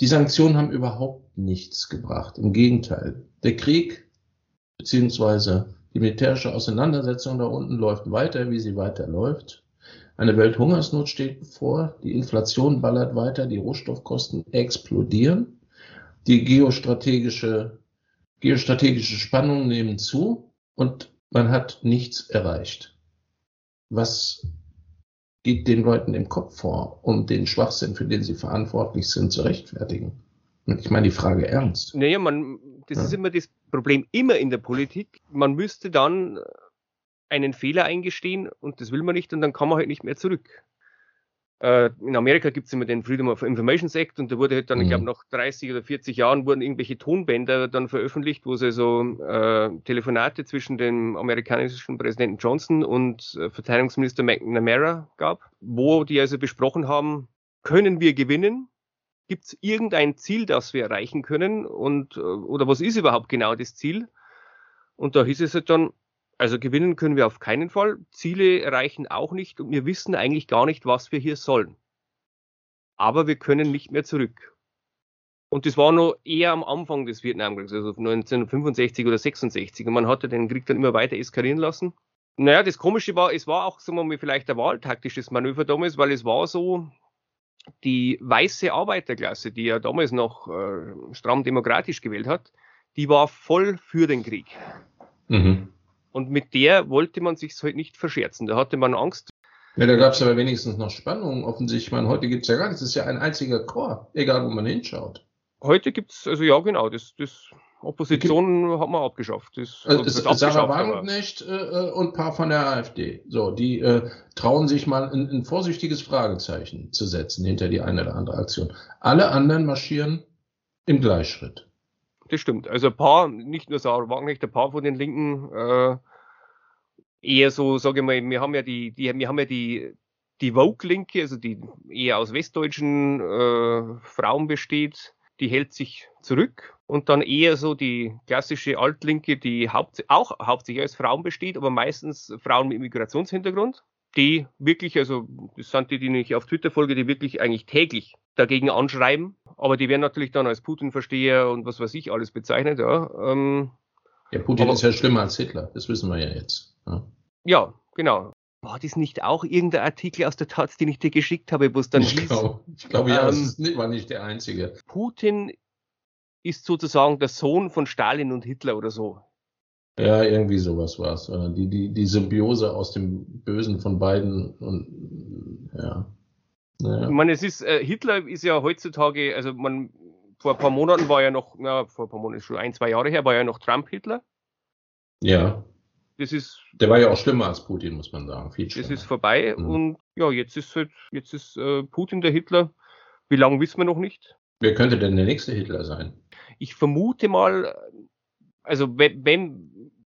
die Sanktionen haben überhaupt nichts gebracht. Im Gegenteil. Der Krieg beziehungsweise die militärische Auseinandersetzung da unten läuft weiter, wie sie weiterläuft. Eine Welthungersnot steht bevor, die Inflation ballert weiter, die Rohstoffkosten explodieren, die geostrategische, geostrategische Spannungen nehmen zu und man hat nichts erreicht. Was geht den Leuten im Kopf vor, um den Schwachsinn, für den sie verantwortlich sind, zu rechtfertigen? Ich meine die Frage ernst. Naja, man, das ja. ist immer das Problem immer in der Politik. Man müsste dann einen Fehler eingestehen und das will man nicht und dann kann man halt nicht mehr zurück. Äh, in Amerika gibt es immer den Freedom of Information Act und da wurde halt dann, mhm. ich glaube, nach 30 oder 40 Jahren wurden irgendwelche Tonbänder dann veröffentlicht, wo es also äh, Telefonate zwischen dem amerikanischen Präsidenten Johnson und äh, Verteidigungsminister McNamara gab, wo die also besprochen haben, können wir gewinnen Gibt es irgendein Ziel, das wir erreichen können? Und, äh, oder was ist überhaupt genau das Ziel? Und da hieß es halt dann, also gewinnen können wir auf keinen Fall, Ziele erreichen auch nicht und wir wissen eigentlich gar nicht, was wir hier sollen. Aber wir können nicht mehr zurück. Und das war noch eher am Anfang des Vietnamkriegs, also 1965 oder 66. Und man hatte den Krieg dann immer weiter eskalieren lassen. Naja, das Komische war, es war auch, sagen wir mal, vielleicht ein wahltaktisches Manöver damals, weil es war so, die weiße Arbeiterklasse, die ja damals noch äh, stramm demokratisch gewählt hat, die war voll für den Krieg. Mhm. Und mit der wollte man sich halt nicht verscherzen. Da hatte man Angst. Ja, da gab es aber wenigstens noch Spannungen offensichtlich. Ich meine, heute gibt es ja gar nichts. Es ist ja ein einziger Chor, egal wo man hinschaut. Heute gibt es, also ja genau, das, das Opposition hat man abgeschafft. Das, also das Sarah Wagenknecht äh, äh, und ein paar von der AfD. So, die äh, trauen sich mal ein, ein vorsichtiges Fragezeichen zu setzen hinter die eine oder andere Aktion. Alle anderen marschieren im Gleichschritt das stimmt. Also ein paar, nicht nur Sarah Wagenknecht, ein paar von den Linken, äh, eher so, sage ich mal, wir haben ja die, die wir haben ja die, die Vogue-Linke, also die eher aus westdeutschen äh, Frauen besteht, die hält sich zurück und dann eher so die klassische Altlinke, die haupt, auch hauptsächlich aus Frauen besteht, aber meistens Frauen mit Migrationshintergrund, die wirklich, also das sind die, die ich auf Twitter folge, die wirklich eigentlich täglich dagegen anschreiben. Aber die werden natürlich dann als Putin-Versteher und was weiß ich alles bezeichnet, ja. Ähm, ja, Putin aber, ist ja schlimmer als Hitler, das wissen wir ja jetzt. Ja, ja genau. War das nicht auch irgendein Artikel aus der Taz, den ich dir geschickt habe, wo es dann ich hieß? Glaub, ich glaube, ja, ähm, es war nicht der einzige. Putin ist sozusagen der Sohn von Stalin und Hitler oder so. Ja, irgendwie sowas war es. Die, die, die Symbiose aus dem Bösen von beiden und ja. Naja. Ich meine, es ist, äh, Hitler ist ja heutzutage, also man, vor ein paar Monaten war ja noch, na, vor ein paar Monaten, schon ein, zwei Jahre her, war ja noch Trump Hitler. Ja. Das ist. Der war ja auch schlimmer als Putin, muss man sagen. Viel schlimmer. Das ist vorbei mhm. und ja, jetzt ist halt, jetzt ist äh, Putin der Hitler. Wie lange wissen wir noch nicht? Wer könnte denn der nächste Hitler sein? Ich vermute mal, also wenn,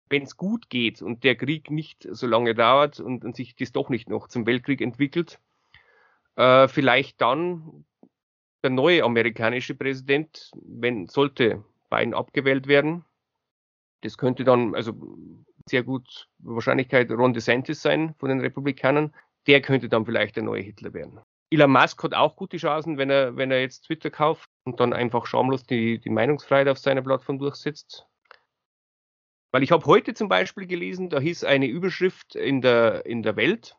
wenn es gut geht und der Krieg nicht so lange dauert und, und sich das doch nicht noch zum Weltkrieg entwickelt, äh, vielleicht dann der neue amerikanische Präsident, wenn sollte Biden abgewählt werden. Das könnte dann also sehr gut Wahrscheinlichkeit Ron DeSantis sein von den Republikanern. Der könnte dann vielleicht der neue Hitler werden. Elon Musk hat auch gute Chancen, wenn er, wenn er jetzt Twitter kauft und dann einfach schamlos die, die Meinungsfreiheit auf seiner Plattform durchsetzt. Weil ich habe heute zum Beispiel gelesen, da hieß eine Überschrift in der, in der Welt,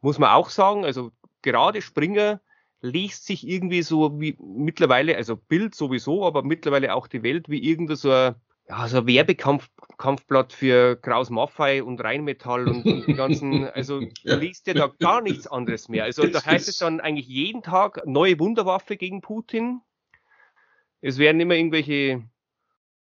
muss man auch sagen, also gerade Springer liest sich irgendwie so wie mittlerweile, also Bild sowieso, aber mittlerweile auch die Welt wie irgendein so ein, ja, so ein Werbekampfblatt für Kraus Maffei und Rheinmetall und, und die ganzen, also ja. liest ja da gar nichts anderes mehr. Also da heißt es dann eigentlich jeden Tag neue Wunderwaffe gegen Putin. Es werden immer irgendwelche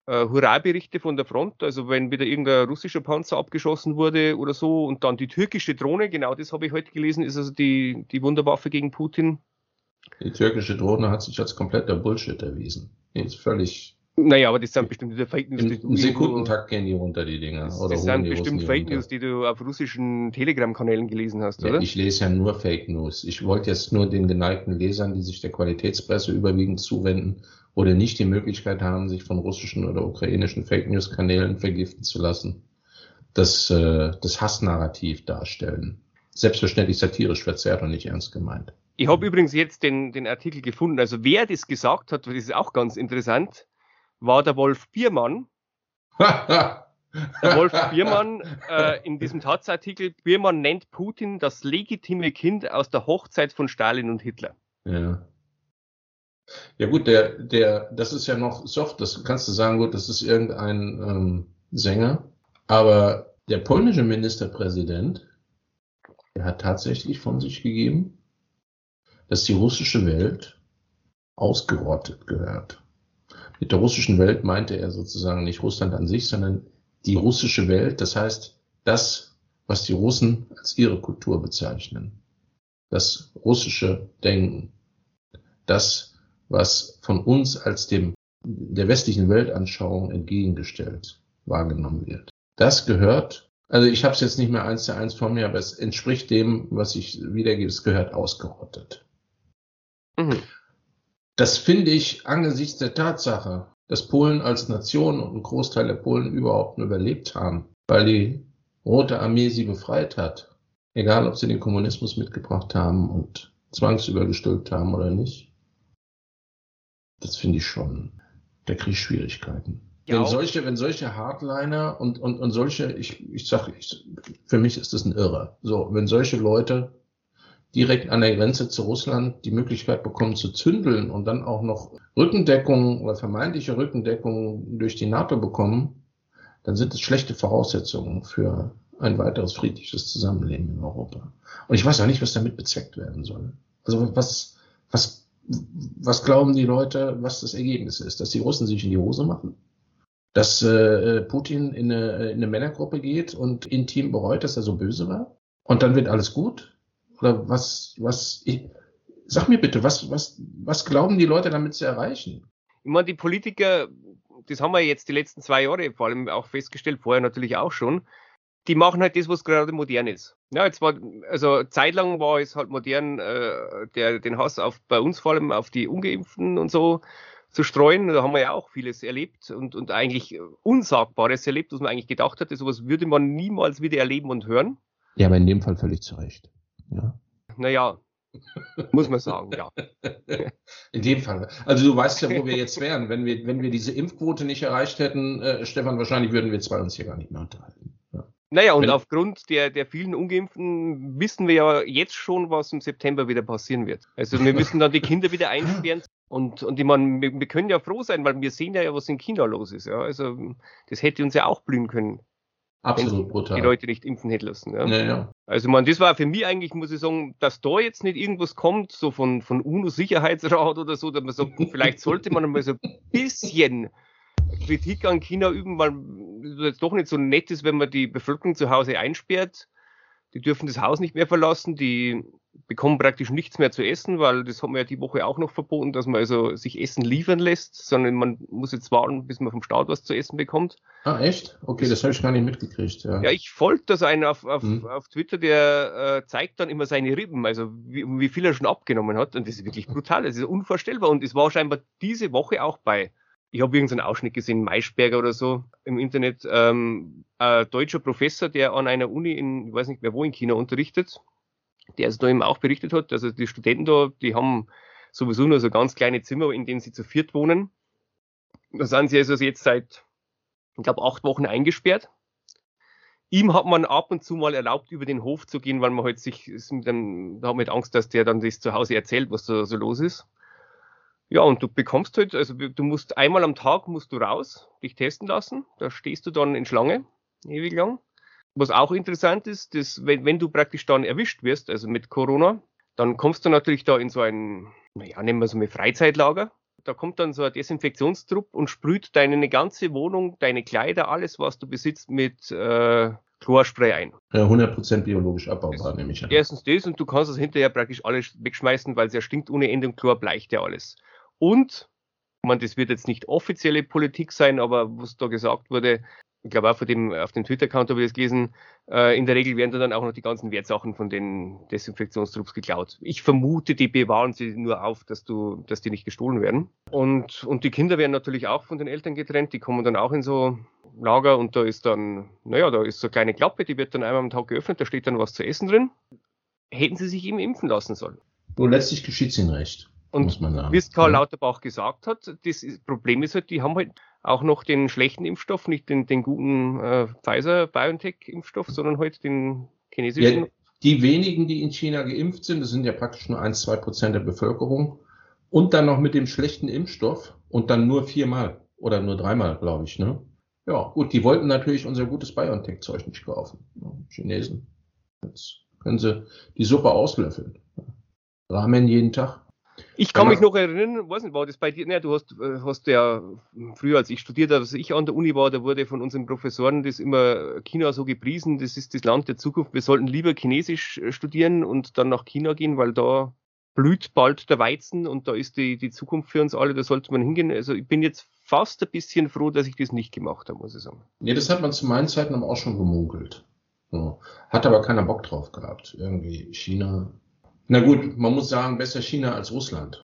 äh, Hurra-Berichte von der Front, also wenn wieder irgendein russischer Panzer abgeschossen wurde oder so und dann die türkische Drohne, genau das habe ich heute gelesen, ist also die, die Wunderwaffe gegen Putin. Die türkische Drohne hat sich als kompletter Bullshit erwiesen. Die ist völlig naja, aber das sind bestimmt diese Fake News, die du. Im Sekundentakt gehen die runter, die Dinger. Das, oder das sind bestimmt Fake News, die du auf russischen Telegram-Kanälen gelesen hast, ja, oder? Ich lese ja nur Fake News. Ich wollte jetzt nur den geneigten Lesern, die sich der Qualitätspresse überwiegend zuwenden oder nicht die Möglichkeit haben, sich von russischen oder ukrainischen Fake News-Kanälen vergiften zu lassen, das, äh, das Hassnarrativ darstellen. Selbstverständlich satirisch verzerrt und nicht ernst gemeint. Ich habe übrigens jetzt den, den Artikel gefunden. Also wer das gesagt hat, das ist auch ganz interessant war der Wolf Biermann. der Wolf Biermann äh, in diesem Taz-Artikel, Biermann nennt Putin das legitime Kind aus der Hochzeit von Stalin und Hitler. Ja. Ja gut, der, der, das ist ja noch soft, das kannst du sagen, gut, das ist irgendein ähm, Sänger, aber der polnische Ministerpräsident, der hat tatsächlich von sich gegeben, dass die russische Welt ausgerottet gehört. Mit der russischen Welt meinte er sozusagen nicht Russland an sich, sondern die russische Welt, das heißt das, was die Russen als ihre Kultur bezeichnen. Das russische Denken. Das, was von uns als dem der westlichen Weltanschauung entgegengestellt wahrgenommen wird. Das gehört, also ich habe es jetzt nicht mehr eins zu eins vor mir, aber es entspricht dem, was ich wiedergebe, es gehört ausgerottet. Mhm. Das finde ich angesichts der Tatsache, dass Polen als Nation und ein Großteil der Polen überhaupt nur überlebt haben, weil die Rote Armee sie befreit hat. Egal, ob sie den Kommunismus mitgebracht haben und zwangsübergestülpt haben oder nicht. Das finde ich schon. Der kriegt Schwierigkeiten. Ja, wenn solche, wenn solche Hardliner und, und, und solche, ich, ich sag, ich, für mich ist das ein Irrer. So, wenn solche Leute direkt an der Grenze zu Russland die Möglichkeit bekommen zu zündeln und dann auch noch Rückendeckung oder vermeintliche Rückendeckung durch die NATO bekommen, dann sind es schlechte Voraussetzungen für ein weiteres friedliches Zusammenleben in Europa. Und ich weiß auch nicht, was damit bezweckt werden soll. Also was, was, was glauben die Leute, was das Ergebnis ist? Dass die Russen sich in die Hose machen? Dass äh, Putin in eine, in eine Männergruppe geht und intim bereut, dass er so böse war? Und dann wird alles gut? Oder was, was, ich, sag mir bitte, was, was, was glauben die Leute damit zu erreichen? Ich meine, die Politiker, das haben wir jetzt die letzten zwei Jahre vor allem auch festgestellt, vorher natürlich auch schon, die machen halt das, was gerade modern ist. Ja, jetzt war, also zeitlang war es halt modern, äh, der, den Hass auf, bei uns vor allem auf die Ungeimpften und so zu streuen. Da haben wir ja auch vieles erlebt und, und eigentlich Unsagbares erlebt, was man eigentlich gedacht hatte. Sowas würde man niemals wieder erleben und hören. Ja, aber in dem Fall völlig zu Recht. Ja. Naja, muss man sagen, ja. In dem Fall. Also du weißt ja, wo wir jetzt wären. Wenn wir, wenn wir diese Impfquote nicht erreicht hätten, äh, Stefan, wahrscheinlich würden wir zwei uns hier gar nicht mehr unterhalten. Ja. Naja, und wenn, aufgrund der, der vielen Ungeimpften wissen wir ja jetzt schon, was im September wieder passieren wird. Also wir müssen dann die Kinder wieder einsperren. Und, und ich meine, wir, wir können ja froh sein, weil wir sehen ja, was in China los ist. Ja. Also das hätte uns ja auch blühen können. Absolut brutal. Die Leute nicht impfen hätte lassen. Ja. Ja, ja. Also man, das war für mich eigentlich, muss ich sagen, dass da jetzt nicht irgendwas kommt, so von, von UNO-Sicherheitsrat oder so, dass man sagt, vielleicht sollte man mal so ein bisschen Kritik an China üben, weil es doch nicht so nett ist, wenn man die Bevölkerung zu Hause einsperrt. Die dürfen das Haus nicht mehr verlassen, die bekommen praktisch nichts mehr zu essen, weil das haben wir ja die Woche auch noch verboten, dass man also sich Essen liefern lässt, sondern man muss jetzt warten, bis man vom Staat was zu essen bekommt. Ah, echt? Okay, das habe ich gar nicht mitgekriegt. Ja, ja ich folge das einen auf, auf, hm. auf Twitter, der äh, zeigt dann immer seine Rippen, also wie, wie viel er schon abgenommen hat. Und das ist wirklich brutal, das ist unvorstellbar. Und es war scheinbar diese Woche auch bei ich habe irgendeinen Ausschnitt gesehen, Maischberger oder so im Internet, ähm, ein deutscher Professor, der an einer Uni in, ich weiß nicht mehr wo in China unterrichtet, der also da eben auch berichtet hat, also die Studenten da, die haben sowieso nur so ganz kleine Zimmer, in denen sie zu viert wohnen. Da sind sie also jetzt seit, ich glaube, acht Wochen eingesperrt. Ihm hat man ab und zu mal erlaubt, über den Hof zu gehen, weil man halt sich, da hat man halt Angst, dass der dann das zu Hause erzählt, was da so los ist. Ja, und du bekommst halt, also du musst einmal am Tag musst du raus, dich testen lassen. Da stehst du dann in Schlange, ewig lang. Was auch interessant ist, dass wenn, wenn du praktisch dann erwischt wirst, also mit Corona, dann kommst du natürlich da in so ein, naja, nehmen wir so ein Freizeitlager. Da kommt dann so ein Desinfektionstrupp und sprüht deine ganze Wohnung, deine Kleider, alles, was du besitzt, mit äh, Chlorspray ein. Ja, 100% biologisch abbaubar, nehme ich an. Erstens das und du kannst es hinterher praktisch alles wegschmeißen, weil es ja stinkt ohne Ende und Chlor bleicht ja alles. Und, man, das wird jetzt nicht offizielle Politik sein, aber was da gesagt wurde, ich glaube auch von dem, auf dem Twitter-Account habe ich das gelesen, äh, in der Regel werden da dann auch noch die ganzen Wertsachen von den Desinfektionstrupps geklaut. Ich vermute, die bewahren sie nur auf, dass du, dass die nicht gestohlen werden. Und, und die Kinder werden natürlich auch von den Eltern getrennt, die kommen dann auch in so Lager und da ist dann, naja, da ist so eine kleine Klappe, die wird dann einmal am Tag geöffnet, da steht dann was zu essen drin. Hätten sie sich eben impfen lassen sollen. Wo letztlich geschieht ihnen recht. Und wie es Karl Lauterbach gesagt hat, das Problem ist halt, die haben halt auch noch den schlechten Impfstoff, nicht den, den guten äh, Pfizer-BioNTech-Impfstoff, sondern halt den chinesischen. Ja, die wenigen, die in China geimpft sind, das sind ja praktisch nur 1, 2 Prozent der Bevölkerung, und dann noch mit dem schlechten Impfstoff und dann nur viermal oder nur dreimal, glaube ich. Ne? Ja, gut, die wollten natürlich unser gutes BioNTech-Zeug nicht kaufen. Chinesen. Jetzt können sie die Suppe auslöffeln. Ramen jeden Tag. Ich kann mich noch erinnern, weiß nicht, war das bei dir? Ne, du hast, äh, hast ja früher, als ich studiert habe, als ich an der Uni war, da wurde von unseren Professoren das immer China so gepriesen, das ist das Land der Zukunft. Wir sollten lieber Chinesisch äh, studieren und dann nach China gehen, weil da blüht bald der Weizen und da ist die, die Zukunft für uns alle, da sollte man hingehen. Also ich bin jetzt fast ein bisschen froh, dass ich das nicht gemacht habe, muss ich sagen. Nee, das hat man zu meinen Zeiten aber auch schon gemunkelt. Hat aber keiner Bock drauf gehabt. Irgendwie China na gut, man muss sagen, besser China als Russland.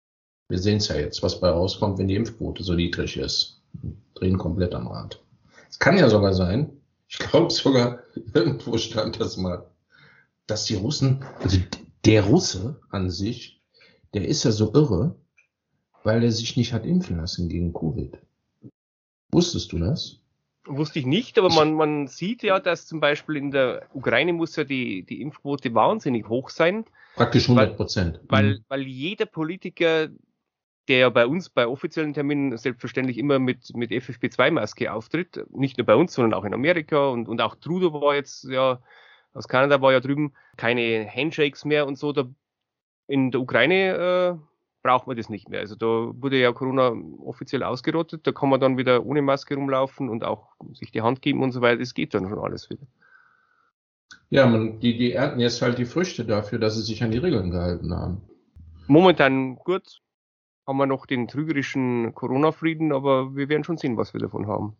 Wir sehen es ja jetzt, was bei rauskommt, wenn die Impfquote so niedrig ist. Drehen komplett am Rad. Es kann ja sogar sein, ich glaube sogar, irgendwo stand das mal, dass die Russen, also der Russe an sich, der ist ja so irre, weil er sich nicht hat impfen lassen gegen Covid. Wusstest du das? Wusste ich nicht, aber man, man sieht ja, dass zum Beispiel in der Ukraine muss ja die, die Impfquote wahnsinnig hoch sein. Praktisch 100 Prozent. Weil, weil, mhm. weil jeder Politiker, der ja bei uns bei offiziellen Terminen selbstverständlich immer mit, mit FFP2-Maske auftritt, nicht nur bei uns, sondern auch in Amerika und, und auch Trudeau war jetzt ja, aus Kanada war ja drüben keine Handshakes mehr und so. Da in der Ukraine äh, braucht man das nicht mehr. Also da wurde ja Corona offiziell ausgerottet, da kann man dann wieder ohne Maske rumlaufen und auch sich die Hand geben und so weiter. Das geht dann schon alles wieder. Ja, man, die, die ernten jetzt halt die Früchte dafür, dass sie sich an die Regeln gehalten haben. Momentan gut, haben wir noch den trügerischen Corona-Frieden, aber wir werden schon sehen, was wir davon haben.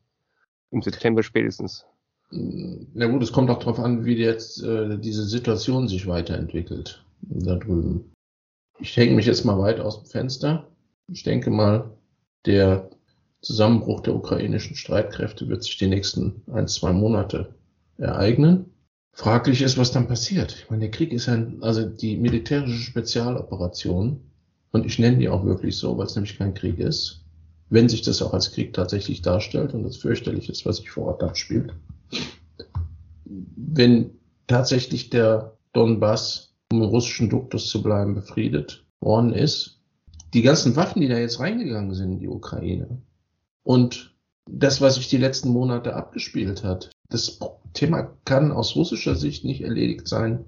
Im September spätestens. Na gut, es kommt auch darauf an, wie jetzt äh, diese Situation sich weiterentwickelt da drüben. Ich hänge mich jetzt mal weit aus dem Fenster. Ich denke mal, der Zusammenbruch der ukrainischen Streitkräfte wird sich die nächsten ein, zwei Monate ereignen. Fraglich ist, was dann passiert. Ich meine, der Krieg ist ein, also die militärische Spezialoperation, und ich nenne die auch wirklich so, weil es nämlich kein Krieg ist, wenn sich das auch als Krieg tatsächlich darstellt und das fürchterlich ist, was sich vor Ort abspielt. Wenn tatsächlich der Donbass um im russischen Duktus zu bleiben, befriedet worden ist. Die ganzen Waffen, die da jetzt reingegangen sind in die Ukraine und das, was sich die letzten Monate abgespielt hat, das Thema kann aus russischer Sicht nicht erledigt sein.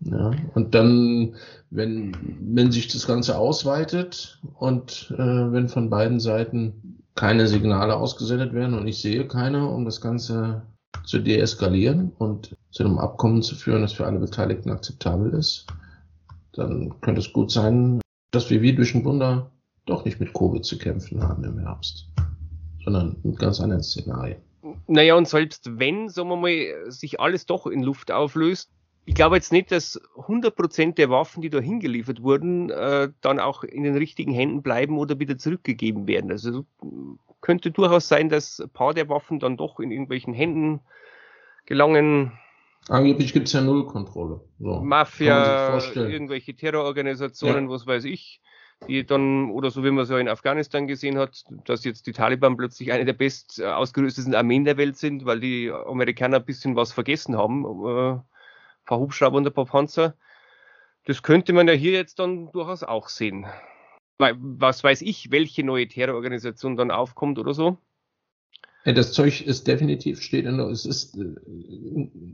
Ja, und dann, wenn, wenn sich das Ganze ausweitet und äh, wenn von beiden Seiten keine Signale ausgesendet werden und ich sehe keine, um das Ganze zu deeskalieren und zu einem Abkommen zu führen, das für alle Beteiligten akzeptabel ist, dann könnte es gut sein, dass wir wie durch ein Wunder doch nicht mit Covid zu kämpfen haben im Herbst, sondern mit ganz anderen Szenarien. Naja, und selbst wenn, sagen wir mal, sich alles doch in Luft auflöst, ich glaube jetzt nicht, dass 100% der Waffen, die da hingeliefert wurden, äh, dann auch in den richtigen Händen bleiben oder wieder zurückgegeben werden. Also könnte durchaus sein, dass ein paar der Waffen dann doch in irgendwelchen Händen gelangen. Angeblich gibt es ja Nullkontrolle. So, Mafia, irgendwelche Terrororganisationen, ja. was weiß ich, die dann, oder so wie man es ja in Afghanistan gesehen hat, dass jetzt die Taliban plötzlich eine der best ausgerüsteten Armeen der Welt sind, weil die Amerikaner ein bisschen was vergessen haben, äh, ein paar Hubschrauber und ein paar Panzer. Das könnte man ja hier jetzt dann durchaus auch sehen was weiß ich, welche neue Terrororganisation dann aufkommt oder so. Das Zeug ist definitiv steht in es ist äh,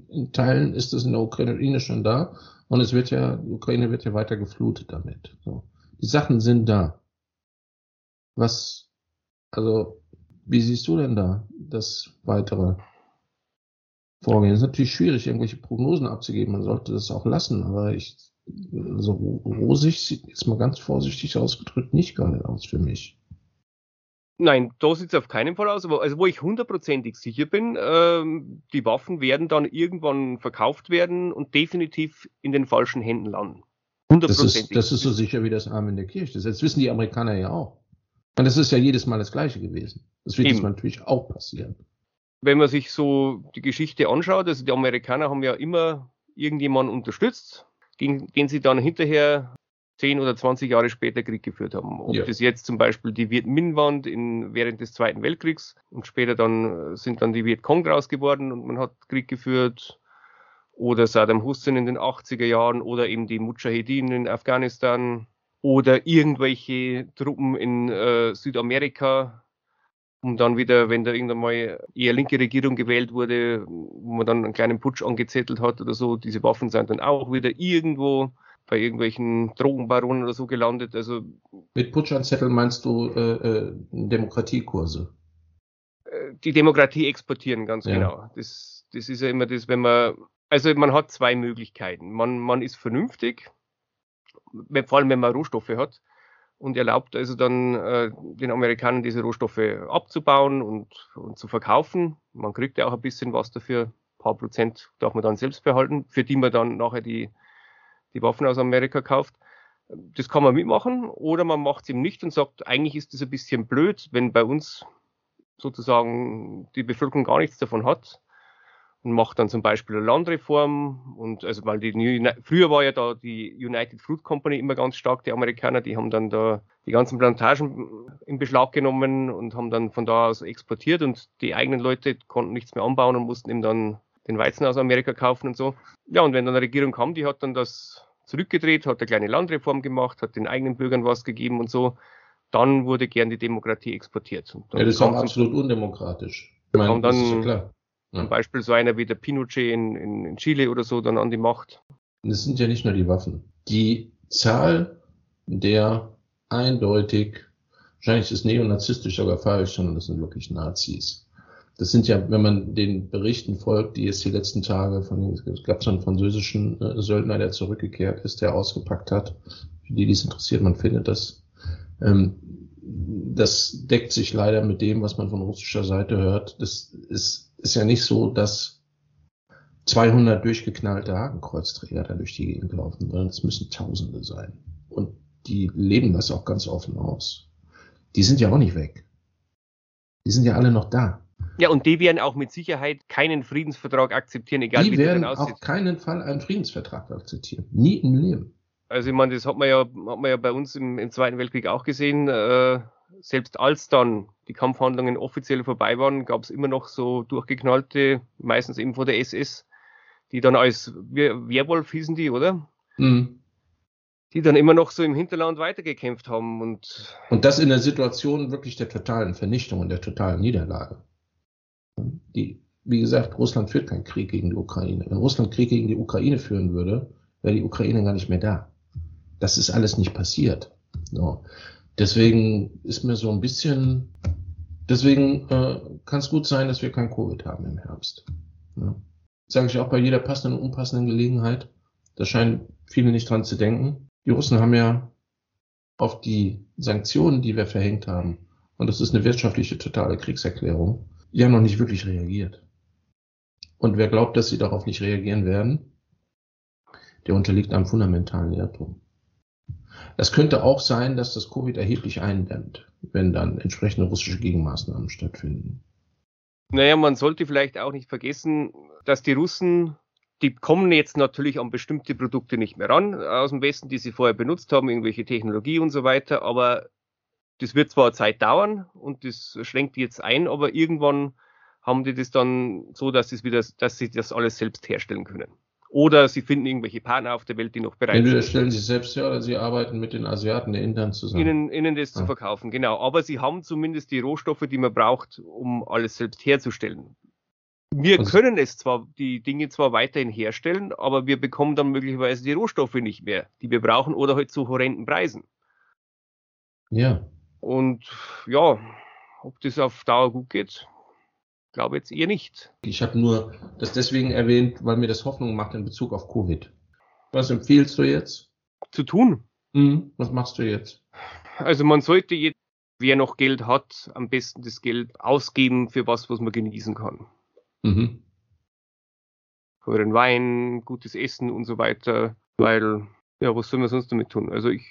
in Teilen ist es in der Ukraine schon da und es wird ja die Ukraine wird ja weiter geflutet damit. So. Die Sachen sind da. Was also wie siehst du denn da das weitere Vorgehen? Es ist natürlich schwierig, irgendwelche Prognosen abzugeben. Man sollte das auch lassen, aber ich so rosig sieht jetzt mal ganz vorsichtig ausgedrückt nicht geil aus für mich. Nein, da sieht es auf keinen Fall aus. Aber also wo ich hundertprozentig sicher bin, ähm, die Waffen werden dann irgendwann verkauft werden und definitiv in den falschen Händen landen. Hundertprozentig. Das ist, das ist so sicher wie das Arm in der Kirche. Das wissen die Amerikaner ja auch. Und das ist ja jedes Mal das Gleiche gewesen. Das wird diesmal natürlich auch passieren. Wenn man sich so die Geschichte anschaut, also die Amerikaner haben ja immer irgendjemanden unterstützt, gegen den sie dann hinterher 10 oder 20 Jahre später Krieg geführt haben. Ob ja. das jetzt zum Beispiel die Viet-Minh-Wand während des Zweiten Weltkriegs und später dann sind dann die Vietcong draus geworden und man hat Krieg geführt oder Saddam Hussein in den 80er Jahren oder eben die Mujahedin in Afghanistan oder irgendwelche Truppen in äh, Südamerika, um dann wieder, wenn da irgendwann mal eher linke Regierung gewählt wurde, wo man dann einen kleinen Putsch angezettelt hat oder so, diese Waffen sind dann auch wieder irgendwo bei irgendwelchen Drogenbaronen oder so gelandet. Also mit Putsch anzetteln meinst du äh, äh, Demokratiekurse? Äh, die Demokratie exportieren, ganz ja. genau. Das, das ist ja immer das, wenn man, also man hat zwei Möglichkeiten. Man, man ist vernünftig, vor allem wenn man Rohstoffe hat und erlaubt also dann äh, den Amerikanern diese Rohstoffe abzubauen und, und zu verkaufen. Man kriegt ja auch ein bisschen was dafür, ein paar Prozent darf man dann selbst behalten, für die man dann nachher die, die Waffen aus Amerika kauft. Das kann man mitmachen oder man macht es eben nicht und sagt, eigentlich ist das ein bisschen blöd, wenn bei uns sozusagen die Bevölkerung gar nichts davon hat und macht dann zum Beispiel eine Landreform und also weil die früher war ja da die United Fruit Company immer ganz stark, die Amerikaner, die haben dann da die ganzen Plantagen in Beschlag genommen und haben dann von da aus exportiert und die eigenen Leute konnten nichts mehr anbauen und mussten eben dann den Weizen aus Amerika kaufen und so. Ja, und wenn dann eine Regierung kam, die hat dann das zurückgedreht, hat eine kleine Landreform gemacht, hat den eigenen Bürgern was gegeben und so, dann wurde gern die Demokratie exportiert. ja, das ist auch absolut undemokratisch. Ich meine, dann, das ist ja klar. Zum Beispiel so einer wie der Pinochet in, in, in Chile oder so dann an die Macht. Das sind ja nicht nur die Waffen. Die Zahl der eindeutig, wahrscheinlich ist neonazistisch sogar falsch, sondern das sind wirklich Nazis. Das sind ja, wenn man den Berichten folgt, die jetzt die letzten Tage von, es gab so einen französischen äh, Söldner, der zurückgekehrt ist, der ausgepackt hat. Für die, die es interessiert, man findet das. Ähm, das deckt sich leider mit dem, was man von russischer Seite hört. Das ist ist ja nicht so, dass 200 durchgeknallte Hakenkreuzträger da durch die Gegend laufen, sondern es müssen Tausende sein. Und die leben das auch ganz offen aus. Die sind ja auch nicht weg. Die sind ja alle noch da. Ja, und die werden auch mit Sicherheit keinen Friedensvertrag akzeptieren, egal die wie werden der auf keinen Fall einen Friedensvertrag akzeptieren. Nie im Leben. Also ich meine, das hat man ja, hat man ja bei uns im, im Zweiten Weltkrieg auch gesehen. Äh, selbst als dann die Kampfhandlungen offiziell vorbei waren, gab es immer noch so durchgeknallte, meistens eben vor der SS, die dann als Werwolf hießen die, oder? Mhm. Die dann immer noch so im Hinterland weitergekämpft haben und. Und das in der Situation wirklich der totalen Vernichtung und der totalen Niederlage. Die, wie gesagt, Russland führt keinen Krieg gegen die Ukraine. Wenn Russland Krieg gegen die Ukraine führen würde, wäre die Ukraine gar nicht mehr da. Das ist alles nicht passiert. So. Deswegen ist mir so ein bisschen, deswegen äh, kann es gut sein, dass wir kein Covid haben im Herbst. Ja. Sage ich auch bei jeder passenden und unpassenden Gelegenheit. Da scheinen viele nicht dran zu denken. Die Russen haben ja auf die Sanktionen, die wir verhängt haben, und das ist eine wirtschaftliche totale Kriegserklärung, ja noch nicht wirklich reagiert. Und wer glaubt, dass sie darauf nicht reagieren werden, der unterliegt einem fundamentalen Irrtum. Es könnte auch sein, dass das Covid erheblich eindämmt, wenn dann entsprechende russische Gegenmaßnahmen stattfinden. Naja, man sollte vielleicht auch nicht vergessen, dass die Russen, die kommen jetzt natürlich an bestimmte Produkte nicht mehr ran aus dem Westen, die sie vorher benutzt haben, irgendwelche Technologie und so weiter, aber das wird zwar Zeit dauern und das schränkt jetzt ein, aber irgendwann haben die das dann so, dass, es wieder, dass sie das alles selbst herstellen können. Oder sie finden irgendwelche Partner auf der Welt, die noch bereit Entweder sind. stellen sie selbst her oder sie arbeiten mit den Asiaten der Indern zusammen. Ihnen, ihnen das ah. zu verkaufen, genau. Aber sie haben zumindest die Rohstoffe, die man braucht, um alles selbst herzustellen. Wir also, können es zwar, die Dinge zwar weiterhin herstellen, aber wir bekommen dann möglicherweise die Rohstoffe nicht mehr, die wir brauchen, oder halt zu horrenden Preisen. Ja. Und ja, ob das auf Dauer gut geht, glaube jetzt eher nicht. Ich habe nur das deswegen erwähnt, weil mir das Hoffnung macht in Bezug auf Covid. Was empfiehlst du jetzt? Zu tun. Mhm. Was machst du jetzt? Also man sollte jetzt, wer noch Geld hat, am besten das Geld ausgeben für was, was man genießen kann. Mhm. Teuren Wein, gutes Essen und so weiter, weil, ja, was soll man sonst damit tun? Also ich,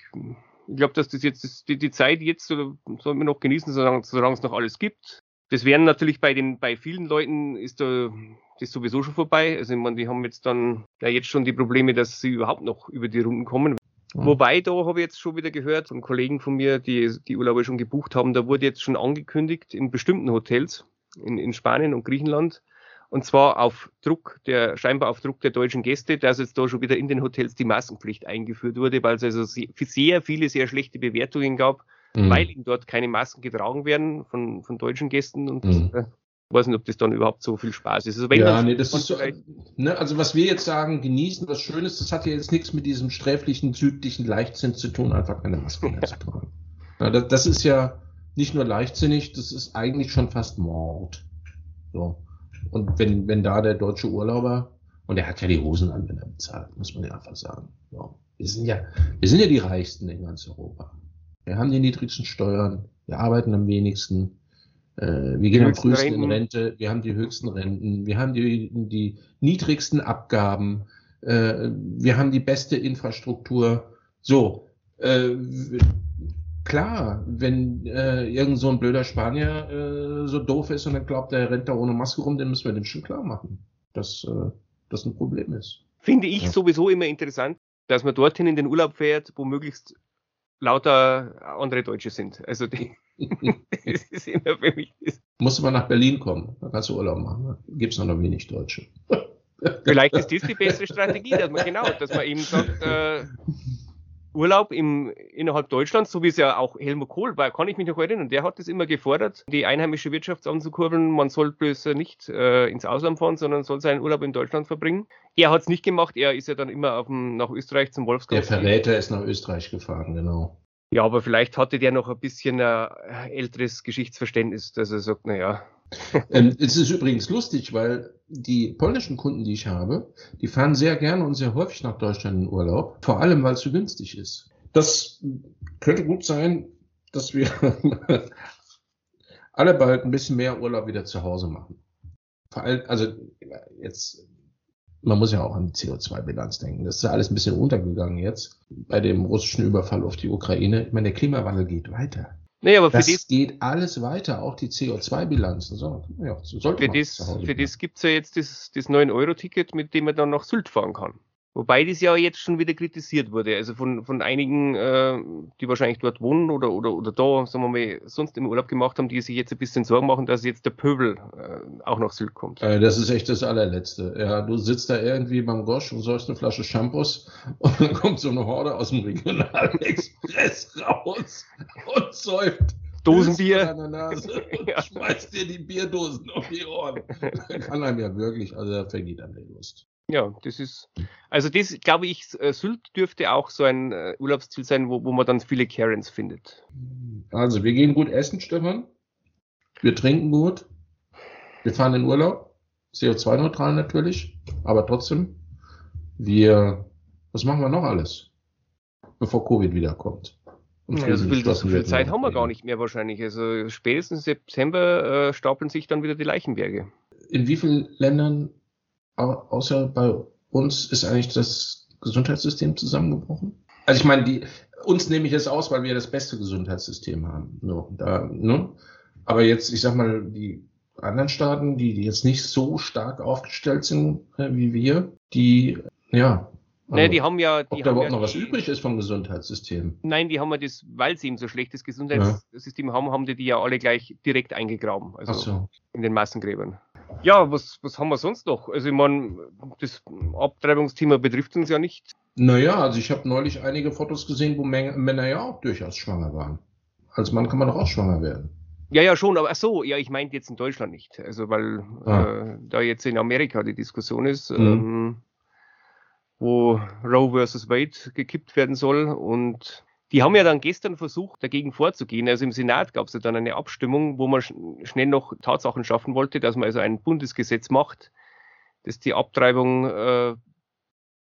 ich glaube, dass das jetzt, das, die, die Zeit jetzt soll man noch genießen, solange, solange es noch alles gibt. Das wären natürlich bei den, bei vielen Leuten ist da, das sowieso schon vorbei. Also, ich meine, die haben jetzt dann ja jetzt schon die Probleme, dass sie überhaupt noch über die Runden kommen. Mhm. Wobei, da habe ich jetzt schon wieder gehört von Kollegen von mir, die die Urlaube schon gebucht haben, da wurde jetzt schon angekündigt in bestimmten Hotels in, in Spanien und Griechenland, und zwar auf Druck der, scheinbar auf Druck der deutschen Gäste, dass jetzt da schon wieder in den Hotels die Maskenpflicht eingeführt wurde, weil es also sehr viele, sehr schlechte Bewertungen gab mhm. weil eben dort keine Masken getragen werden von, von deutschen Gästen und mhm. äh, weiß nicht, ob das dann überhaupt so viel Spaß ist. Also wenn ja, nee, das ist so, ne, also was wir jetzt sagen, genießen, was Schönes, das hat ja jetzt nichts mit diesem sträflichen, südlichen Leichtsinn zu tun, einfach keine Maske mehr zu tragen. Ja, das, das, ist ja nicht nur leichtsinnig, das ist eigentlich schon fast Mord. So. Und wenn, wenn da der deutsche Urlauber, und er hat ja die Hosen an, wenn er bezahlt, muss man ja einfach sagen. So. Wir sind ja, wir sind ja die Reichsten in ganz Europa. Wir haben die niedrigsten Steuern, wir arbeiten am wenigsten, äh, wir gehen am frühesten Renten. in Rente, wir haben die höchsten Renten, wir haben die, die niedrigsten Abgaben, äh, wir haben die beste Infrastruktur. So, äh, klar, wenn äh, irgend so ein blöder Spanier äh, so doof ist und dann glaubt, er rennt da ohne Maske rum, dann müssen wir dem schon klar machen. dass äh, das ein Problem ist. Finde ich ja. sowieso immer interessant, dass man dorthin in den Urlaub fährt, wo möglichst lauter andere Deutsche sind. Also die, das ist immer für mich. Musste man nach Berlin kommen, da kannst du Urlaub machen. Da gibt es noch wenig Deutsche. Vielleicht ist das die bessere Strategie, dass man genau, dass man eben sagt, äh, Urlaub im, innerhalb Deutschlands, so wie es ja auch Helmut Kohl war, kann ich mich noch erinnern, der hat es immer gefordert, die einheimische Wirtschaft anzukurbeln. Man soll bloß nicht äh, ins Ausland fahren, sondern soll seinen Urlaub in Deutschland verbringen. Er hat es nicht gemacht, er ist ja dann immer auf dem, nach Österreich zum Wolfsgau. Der Verräter ist nach Österreich gefahren, genau. Ja, aber vielleicht hatte der noch ein bisschen ein älteres Geschichtsverständnis, dass er sagt, naja, ähm, es ist übrigens lustig, weil die polnischen Kunden, die ich habe, die fahren sehr gerne und sehr häufig nach Deutschland in Urlaub, vor allem weil es so günstig ist. Das könnte gut sein, dass wir alle bald ein bisschen mehr Urlaub wieder zu Hause machen. Vor allem, also jetzt, man muss ja auch an die CO2-Bilanz denken. Das ist ja alles ein bisschen untergegangen jetzt bei dem russischen Überfall auf die Ukraine. Ich meine, der Klimawandel geht weiter. Nee, aber für das geht alles weiter, auch die CO2-Bilanzen. So, ja, sollte für das, für das gibt es ja jetzt das, das 9-Euro-Ticket, mit dem man dann nach Sylt fahren kann. Wobei das ja jetzt schon wieder kritisiert wurde. Also von, von einigen, äh, die wahrscheinlich dort wohnen oder, oder, oder da, sagen wir mal, sonst im Urlaub gemacht haben, die sich jetzt ein bisschen Sorgen machen, dass jetzt der Pöbel äh, auch nach Sylt kommt. Äh, das ist echt das allerletzte. Ja, du sitzt da irgendwie beim Gosch und säufst eine Flasche Shampoos und dann kommt so eine Horde aus dem regionalen Express raus und säuft Dosenbier. Und ja. schmeißt dir die Bierdosen auf die Ohren. Kann einem ja wirklich, also da vergeht einem die Lust. Ja, das ist, also das glaube ich, äh, Sylt dürfte auch so ein äh, Urlaubsziel sein, wo, wo man dann viele Karens findet. Also, wir gehen gut essen, Stefan. Wir trinken gut. Wir fahren in Urlaub. CO2-neutral natürlich, aber trotzdem. Wir, was machen wir noch alles, bevor Covid wiederkommt? Ja, also viel, so viel Zeit haben wir gar nicht mehr wahrscheinlich. Also spätestens September äh, stapeln sich dann wieder die Leichenberge. In wie vielen Ländern außer bei uns ist eigentlich das Gesundheitssystem zusammengebrochen. Also ich meine, die, uns nehme ich es aus, weil wir das beste Gesundheitssystem haben. So, da, ne? Aber jetzt, ich sag mal, die anderen Staaten, die, die jetzt nicht so stark aufgestellt sind äh, wie wir, die, ja. Also, naja, die haben ja. Die ob da überhaupt ja noch was übrig ist vom Gesundheitssystem. Nein, die haben ja das, weil sie eben so schlechtes Gesundheitssystem ja. haben, haben die die ja alle gleich direkt eingegraben. Also so. in den Massengräbern. Ja, was, was haben wir sonst noch? Also ich meine, das Abtreibungsthema betrifft uns ja nicht. Naja, also ich habe neulich einige Fotos gesehen, wo Männer ja auch durchaus schwanger waren. Als Mann kann man doch auch schwanger werden. Ja, ja, schon, aber ach so, ja, ich meinte jetzt in Deutschland nicht. Also weil ah. äh, da jetzt in Amerika die Diskussion ist, mhm. ähm, wo Roe versus Wade gekippt werden soll und die haben ja dann gestern versucht, dagegen vorzugehen. Also im Senat gab es ja dann eine Abstimmung, wo man sch schnell noch Tatsachen schaffen wollte, dass man also ein Bundesgesetz macht, das die Abtreibung äh,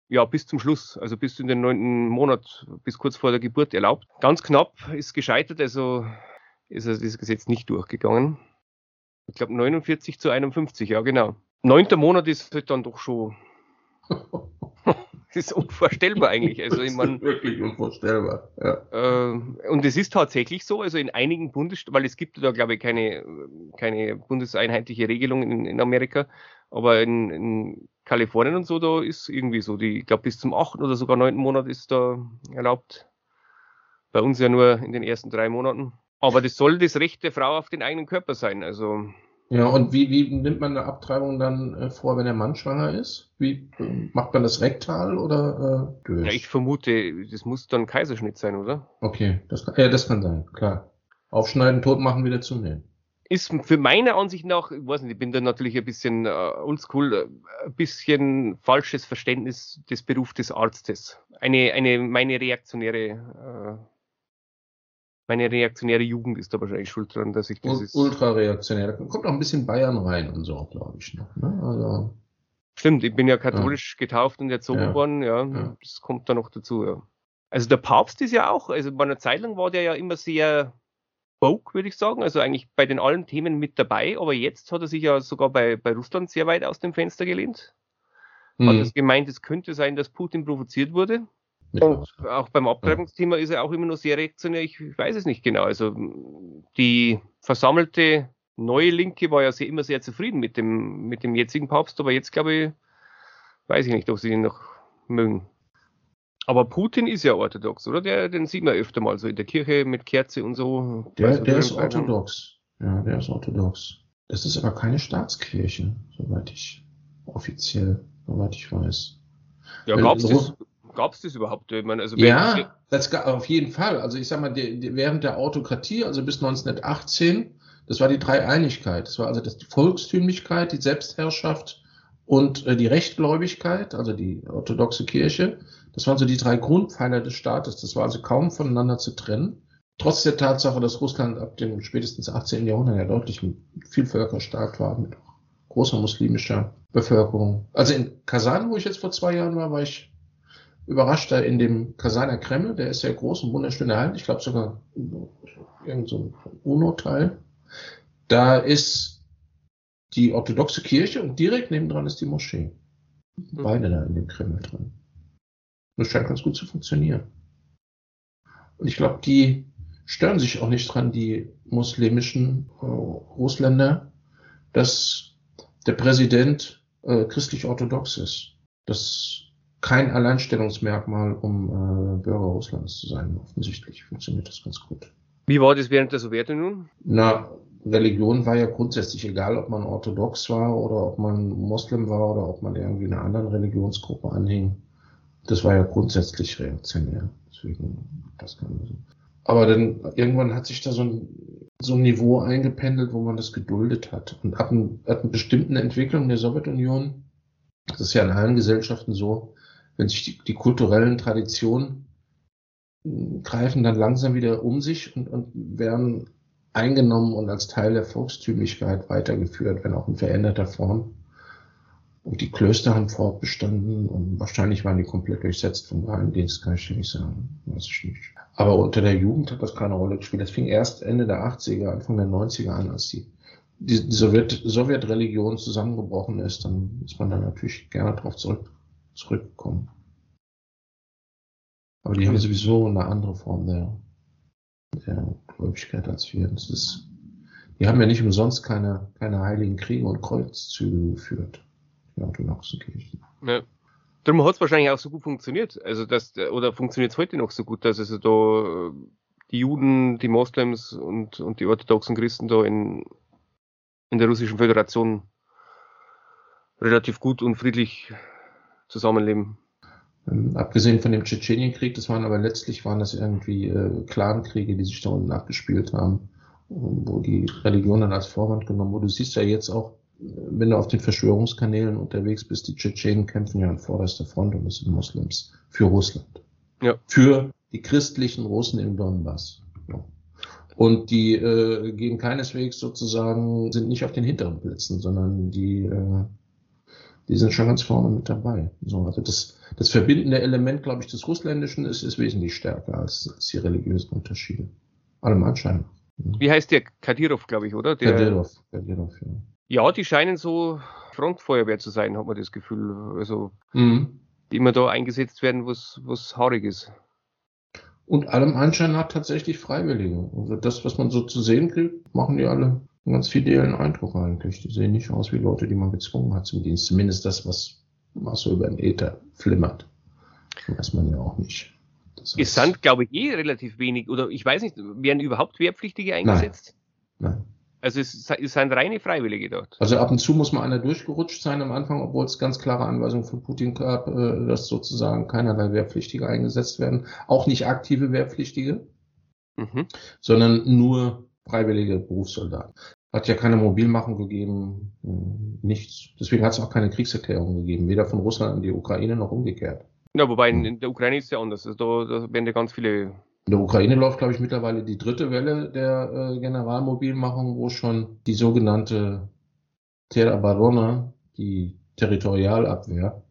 ja bis zum Schluss, also bis in den neunten Monat, bis kurz vor der Geburt erlaubt. Ganz knapp ist gescheitert, also ist also dieses Gesetz nicht durchgegangen. Ich glaube 49 zu 51, ja genau. Neunter Monat ist halt dann doch schon Das ist unvorstellbar eigentlich. Also, ich mein, wirklich unvorstellbar. Ja. Äh, und es ist tatsächlich so, also in einigen Bundesstaaten, weil es gibt da, glaube ich, keine, keine bundeseinheitliche Regelung in, in Amerika, aber in, in, Kalifornien und so, da ist irgendwie so, die, ich glaube, bis zum achten oder sogar neunten Monat ist da erlaubt. Bei uns ja nur in den ersten drei Monaten. Aber das soll das Recht der Frau auf den eigenen Körper sein. Also ja, und wie, wie nimmt man eine Abtreibung dann äh, vor, wenn der Mann schwanger ist? Wie äh, macht man das rektal oder äh, durch? Ja, ich vermute, das muss dann Kaiserschnitt sein, oder? Okay, das kann, ja, das kann sein, klar. Aufschneiden, tot machen, wieder zunehmen. Ist für meine Ansicht nach, ich weiß nicht, ich bin da natürlich ein bisschen äh, oldschool, äh, ein bisschen falsches Verständnis des Berufs des Arztes. Eine, eine meine reaktionäre äh, meine reaktionäre Jugend ist da wahrscheinlich schuld dran, dass ich dieses. Ultra-reaktionär. Da kommt auch ein bisschen Bayern rein und so, glaube ich noch. Ne? Also, Stimmt, ich bin ja katholisch ja. getauft und erzogen ja. worden, ja. ja. Das kommt da noch dazu, ja. Also der Papst ist ja auch, also bei einer Zeit lang war der ja immer sehr woke, würde ich sagen, also eigentlich bei den allen Themen mit dabei, aber jetzt hat er sich ja sogar bei, bei Russland sehr weit aus dem Fenster gelehnt. Hm. Hat es gemeint, es könnte sein, dass Putin provoziert wurde. Und auch beim Abtreibungsthema ist er auch immer nur sehr reaktionär. Ich weiß es nicht genau. Also die versammelte neue Linke war ja sehr, immer sehr zufrieden mit dem, mit dem jetzigen Papst, aber jetzt glaube ich, weiß ich nicht, ob sie ihn noch mögen. Aber Putin ist ja orthodox, oder? Der, den sieht man öfter mal so in der Kirche mit Kerze und so. Der, der ist orthodox. Ja, der ist orthodox. Das ist aber keine Staatskirche, soweit ich offiziell, soweit ich weiß. Ja, gab es das, überhaupt? Ich meine, also ja, das gab auf jeden Fall. Also ich sag mal, die, die, während der Autokratie, also bis 1918, das war die Dreieinigkeit. Das war also das, die Volkstümlichkeit, die Selbstherrschaft und äh, die Rechtgläubigkeit, also die orthodoxe Kirche. Das waren so die drei Grundpfeiler des Staates. Das war also kaum voneinander zu trennen. Trotz der Tatsache, dass Russland ab dem spätestens 18. Jahrhundert ja deutlich ein Vielvölkerstaat war mit großer muslimischer Bevölkerung. Also in Kasan, wo ich jetzt vor zwei Jahren war, war ich überrascht da in dem Kasaner Kreml. Der ist sehr groß und wunderschön erhalten. Ich glaube sogar irgend so ein UNO-Teil. Da ist die orthodoxe Kirche und direkt nebendran ist die Moschee. Mhm. Beide da in dem Kreml drin. Das scheint ganz gut zu funktionieren. Und ich glaube, die stören sich auch nicht dran, die muslimischen äh, Russländer, dass der Präsident äh, christlich-orthodox ist. Das ist kein Alleinstellungsmerkmal, um äh, Bürger Russlands zu sein. Offensichtlich funktioniert das ganz gut. Wie war das während der Sowjetunion? Na, Religion war ja grundsätzlich egal, ob man orthodox war oder ob man Moslem war oder ob man irgendwie einer anderen Religionsgruppe anhing. Das war ja grundsätzlich reaktionär. Deswegen, das kann man so. Aber dann irgendwann hat sich da so ein, so ein Niveau eingependelt, wo man das geduldet hat. Und ab, ein, ab einer bestimmten Entwicklung der Sowjetunion, das ist ja in allen Gesellschaften so, wenn sich die, die kulturellen Traditionen greifen dann langsam wieder um sich und, und werden eingenommen und als Teil der Volkstümlichkeit weitergeführt, wenn auch in veränderter Form. Und die Klöster haben fortbestanden und wahrscheinlich waren die komplett durchsetzt vom Geheimdienst, kann ich nicht sagen. Weiß ich nicht. Aber unter der Jugend hat das keine Rolle gespielt. Das fing erst Ende der 80er, Anfang der 90er an, als die, die, die Sowjet, Sowjetreligion zusammengebrochen ist. Dann ist man da natürlich gerne drauf zurück, zurückgekommen. Aber die haben sowieso eine andere Form der, der Gläubigkeit als wir. Das ist, die haben ja nicht umsonst keine, keine heiligen Kriege und Kreuzzüge geführt die orthodoxen Kirchen. Ja. Darum hat es wahrscheinlich auch so gut funktioniert. Also das, oder funktioniert es heute noch so gut, dass also da äh, die Juden, die Moslems und, und die orthodoxen Christen da in, in der Russischen Föderation relativ gut und friedlich zusammenleben. Ähm, abgesehen von dem Tschetschenienkrieg, das waren aber letztlich waren das irgendwie äh, Clankriege, die sich da unten abgespielt haben, wo die Religion dann als Vorwand genommen wurde. Du siehst ja jetzt auch, wenn du auf den Verschwörungskanälen unterwegs bist, die Tschetschenen kämpfen ja an vorderster Front und das sind Moslems für Russland. Ja. Für die christlichen Russen im Donbass. Ja. Und die äh, gehen keineswegs sozusagen, sind nicht auf den hinteren Plätzen, sondern die, äh, die sind schon ganz vorne mit dabei. So, also das, das verbindende Element, glaube ich, des Russländischen ist, ist wesentlich stärker als, als die religiösen Unterschiede. Allem Anschein. Wie heißt der? Kadirov, glaube ich, oder? Der, Kadirov, Kadirov, ja. Ja, die scheinen so Frontfeuerwehr zu sein, hat man das Gefühl. Also, mhm. die immer da eingesetzt werden, was, was haarig ist. Und allem Anschein nach tatsächlich Freiwillige. Also das, was man so zu sehen kriegt, machen die alle einen ganz fidelen Eindruck eigentlich. Die sehen nicht aus wie Leute, die man gezwungen hat zum Dienst. Zumindest das, was, was so über den Äther flimmert. Das weiß man ja auch nicht. Das es sind, glaube ich, eh relativ wenig, oder ich weiß nicht, werden überhaupt Wehrpflichtige eingesetzt? Nein. Nein. Also es, sind reine Freiwillige dort. Also ab und zu muss mal einer durchgerutscht sein am Anfang, obwohl es ganz klare Anweisungen von Putin gab, äh, dass sozusagen keinerlei Wehrpflichtige eingesetzt werden. Auch nicht aktive Wehrpflichtige, mhm. sondern nur freiwillige Berufssoldaten. Hat ja keine Mobilmachung gegeben, hm, nichts. Deswegen hat es auch keine Kriegserklärung gegeben, weder von Russland an die Ukraine noch umgekehrt. Ja, wobei in, hm. der Ukraine ist ja anders. Also da, da werden ja ganz viele in der Ukraine läuft, glaube ich, mittlerweile die dritte Welle der äh, Generalmobilmachung, wo schon die sogenannte Terra Barona, die Territorialabwehr,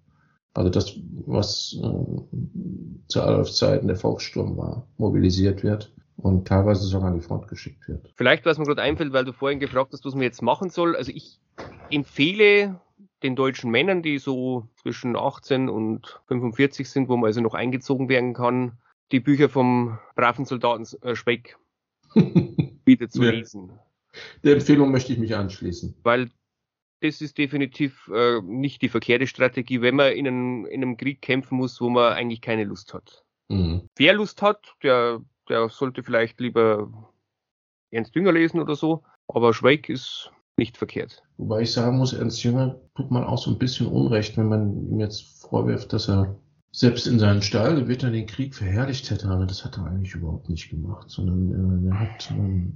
also das, was äh, zu Adolf-Zeiten der Volkssturm war, mobilisiert wird und teilweise sogar an die Front geschickt wird. Vielleicht, was mir gerade einfällt, weil du vorhin gefragt hast, was man jetzt machen soll. Also ich empfehle den deutschen Männern, die so zwischen 18 und 45 sind, wo man also noch eingezogen werden kann, die Bücher vom braven Soldaten äh, Speck wieder zu ja. lesen. Der Empfehlung möchte ich mich anschließen. Weil das ist definitiv äh, nicht die verkehrte Strategie, wenn man in einem, in einem Krieg kämpfen muss, wo man eigentlich keine Lust hat. Mhm. Wer Lust hat, der, der sollte vielleicht lieber Ernst Dünger lesen oder so, aber Schweig ist nicht verkehrt. Wobei ich sagen muss, Ernst Jünger tut man auch so ein bisschen Unrecht, wenn man ihm jetzt vorwirft, dass er selbst in seinen Stahlgewittern den Krieg verherrlicht hätte, aber das hat er eigentlich überhaupt nicht gemacht, sondern äh, er hat äh,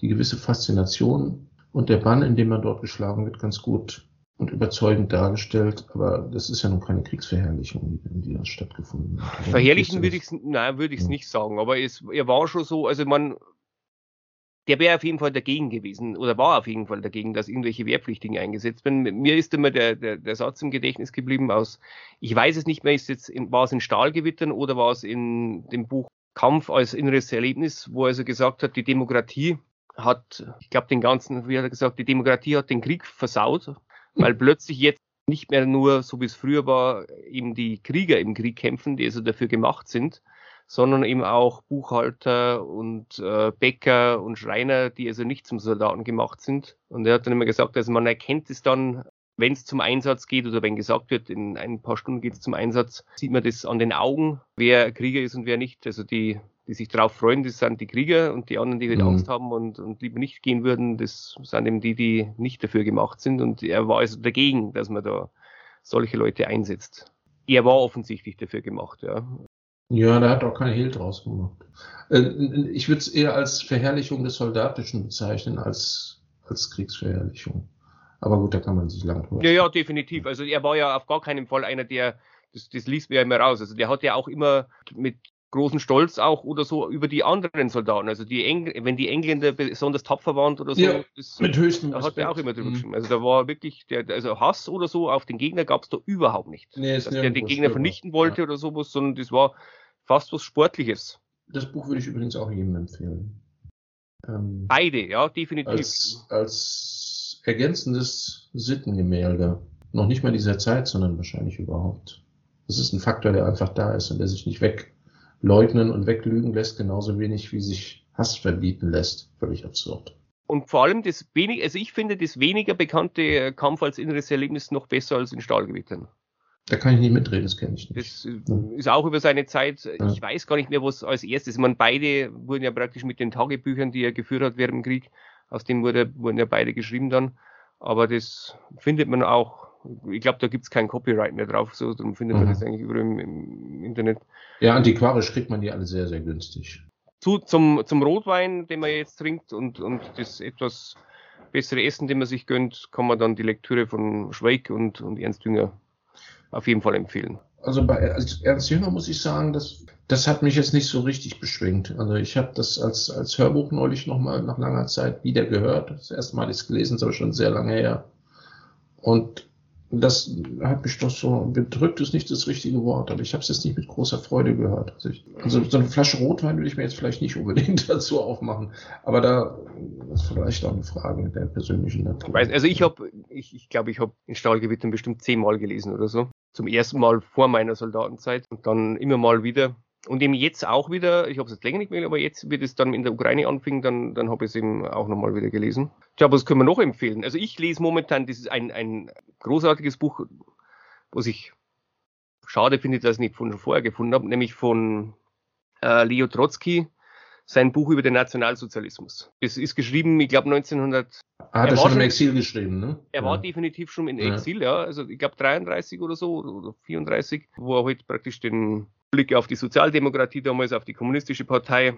die gewisse Faszination und der Bann, in dem er dort geschlagen wird, ganz gut und überzeugend dargestellt, aber das ist ja nun keine Kriegsverherrlichung, die das stattgefunden hat. Verherrlichen würde ich es, nein, würde ich es ja. nicht sagen, aber es, er war schon so, also man, der wäre auf jeden Fall dagegen gewesen oder war auf jeden Fall dagegen, dass irgendwelche Wehrpflichtigen eingesetzt werden. Mir ist immer der, der, der Satz im Gedächtnis geblieben aus, ich weiß es nicht mehr, ist jetzt in, war es in Stahlgewittern oder war es in dem Buch Kampf als inneres Erlebnis, wo er also gesagt hat, die Demokratie hat, ich glaube, den ganzen, wie hat er gesagt, die Demokratie hat den Krieg versaut, weil plötzlich jetzt nicht mehr nur, so wie es früher war, eben die Krieger im Krieg kämpfen, die also dafür gemacht sind, sondern eben auch Buchhalter und äh, Bäcker und Schreiner, die also nicht zum Soldaten gemacht sind. Und er hat dann immer gesagt, also man erkennt es dann, wenn es zum Einsatz geht oder wenn gesagt wird, in ein paar Stunden geht es zum Einsatz, sieht man das an den Augen, wer Krieger ist und wer nicht. Also die, die sich darauf freuen, das sind die Krieger und die anderen, die halt mhm. Angst haben und, und lieber nicht gehen würden, das sind eben die, die nicht dafür gemacht sind. Und er war also dagegen, dass man da solche Leute einsetzt. Er war offensichtlich dafür gemacht, ja. Ja, da hat auch kein Hehl draus gemacht. Äh, ich würde es eher als Verherrlichung des Soldatischen bezeichnen, als, als Kriegsverherrlichung. Aber gut, da kann man sich lang drüber. Ja, ja, definitiv. Also er war ja auf gar keinen Fall einer, der, das, das liest mir ja immer raus. Also der hat ja auch immer mit großen Stolz auch oder so über die anderen Soldaten. Also die Engl wenn die Engländer besonders tapfer waren oder so, ja, das, mit höchstem da hat er auch immer drüber mhm. geschrieben. Also da war wirklich, der, also Hass oder so auf den Gegner gab es da überhaupt nicht. Nee, dass der den Gegner vernichten wollte ja. oder sowas, sondern das war fast was Sportliches. Das Buch würde ich übrigens auch jedem empfehlen. Ähm, Beide, ja, definitiv. Als, als ergänzendes Sittengemälde. Noch nicht mal dieser Zeit, sondern wahrscheinlich überhaupt. Das ist ein Faktor, der einfach da ist und der sich nicht wegleugnen und weglügen lässt, genauso wenig wie sich Hass verbieten lässt. Völlig absurd. Und vor allem das wenig, also ich finde das weniger bekannte Kampf als inneres Erlebnis noch besser als in Stahlgewittern. Da kann ich nicht mitreden, das kenne ich nicht. Das ja. ist auch über seine Zeit, ja. ich weiß gar nicht mehr, was als erstes. Ich meine, beide wurden ja praktisch mit den Tagebüchern, die er geführt hat während dem Krieg, aus denen wurde, wurden ja beide geschrieben dann. Aber das findet man auch, ich glaube, da gibt es kein Copyright mehr drauf, so, dann findet mhm. man das eigentlich überall im, im, Internet. Ja, antiquarisch kriegt man die alle sehr, sehr günstig. Zu, zum, zum Rotwein, den man jetzt trinkt und, und das etwas bessere Essen, den man sich gönnt, kann man dann die Lektüre von Schweig und, und Ernst Dünger auf jeden Fall empfehlen. Also bei Ernst Jünger muss ich sagen, das, das hat mich jetzt nicht so richtig beschwingt. Also ich habe das als, als Hörbuch neulich nochmal nach langer Zeit wieder gehört. Das erste Mal ist gelesen, ist aber schon sehr lange her. Und das hat mich doch so bedrückt, ist nicht das richtige Wort, aber ich habe es jetzt nicht mit großer Freude gehört. Also, ich, also, so eine Flasche Rotwein würde ich mir jetzt vielleicht nicht unbedingt dazu aufmachen, aber da ist vielleicht auch eine Frage der persönlichen Natur. Also ich habe, ich, ich glaube, ich habe in Stahlgewittern bestimmt zehnmal gelesen oder so zum ersten Mal vor meiner Soldatenzeit und dann immer mal wieder. Und eben jetzt auch wieder, ich habe es jetzt länger nicht mehr, aber jetzt wird es dann in der Ukraine anfing, dann, dann habe ich es eben auch nochmal wieder gelesen. Tja, was können wir noch empfehlen? Also ich lese momentan, das ist ein, ein großartiges Buch, was ich schade finde, dass ich nicht von schon vorher gefunden habe, nämlich von äh, Leo Trotsky, sein Buch über den Nationalsozialismus. Es ist geschrieben, ich glaube 1900. Ah, hat er, er schon im Exil geschrieben, ne? Er ja. war definitiv schon in Exil, ja. ja. Also ich glaube 33 oder so oder 34, wo er halt praktisch den Blick auf die Sozialdemokratie damals, auf die kommunistische Partei,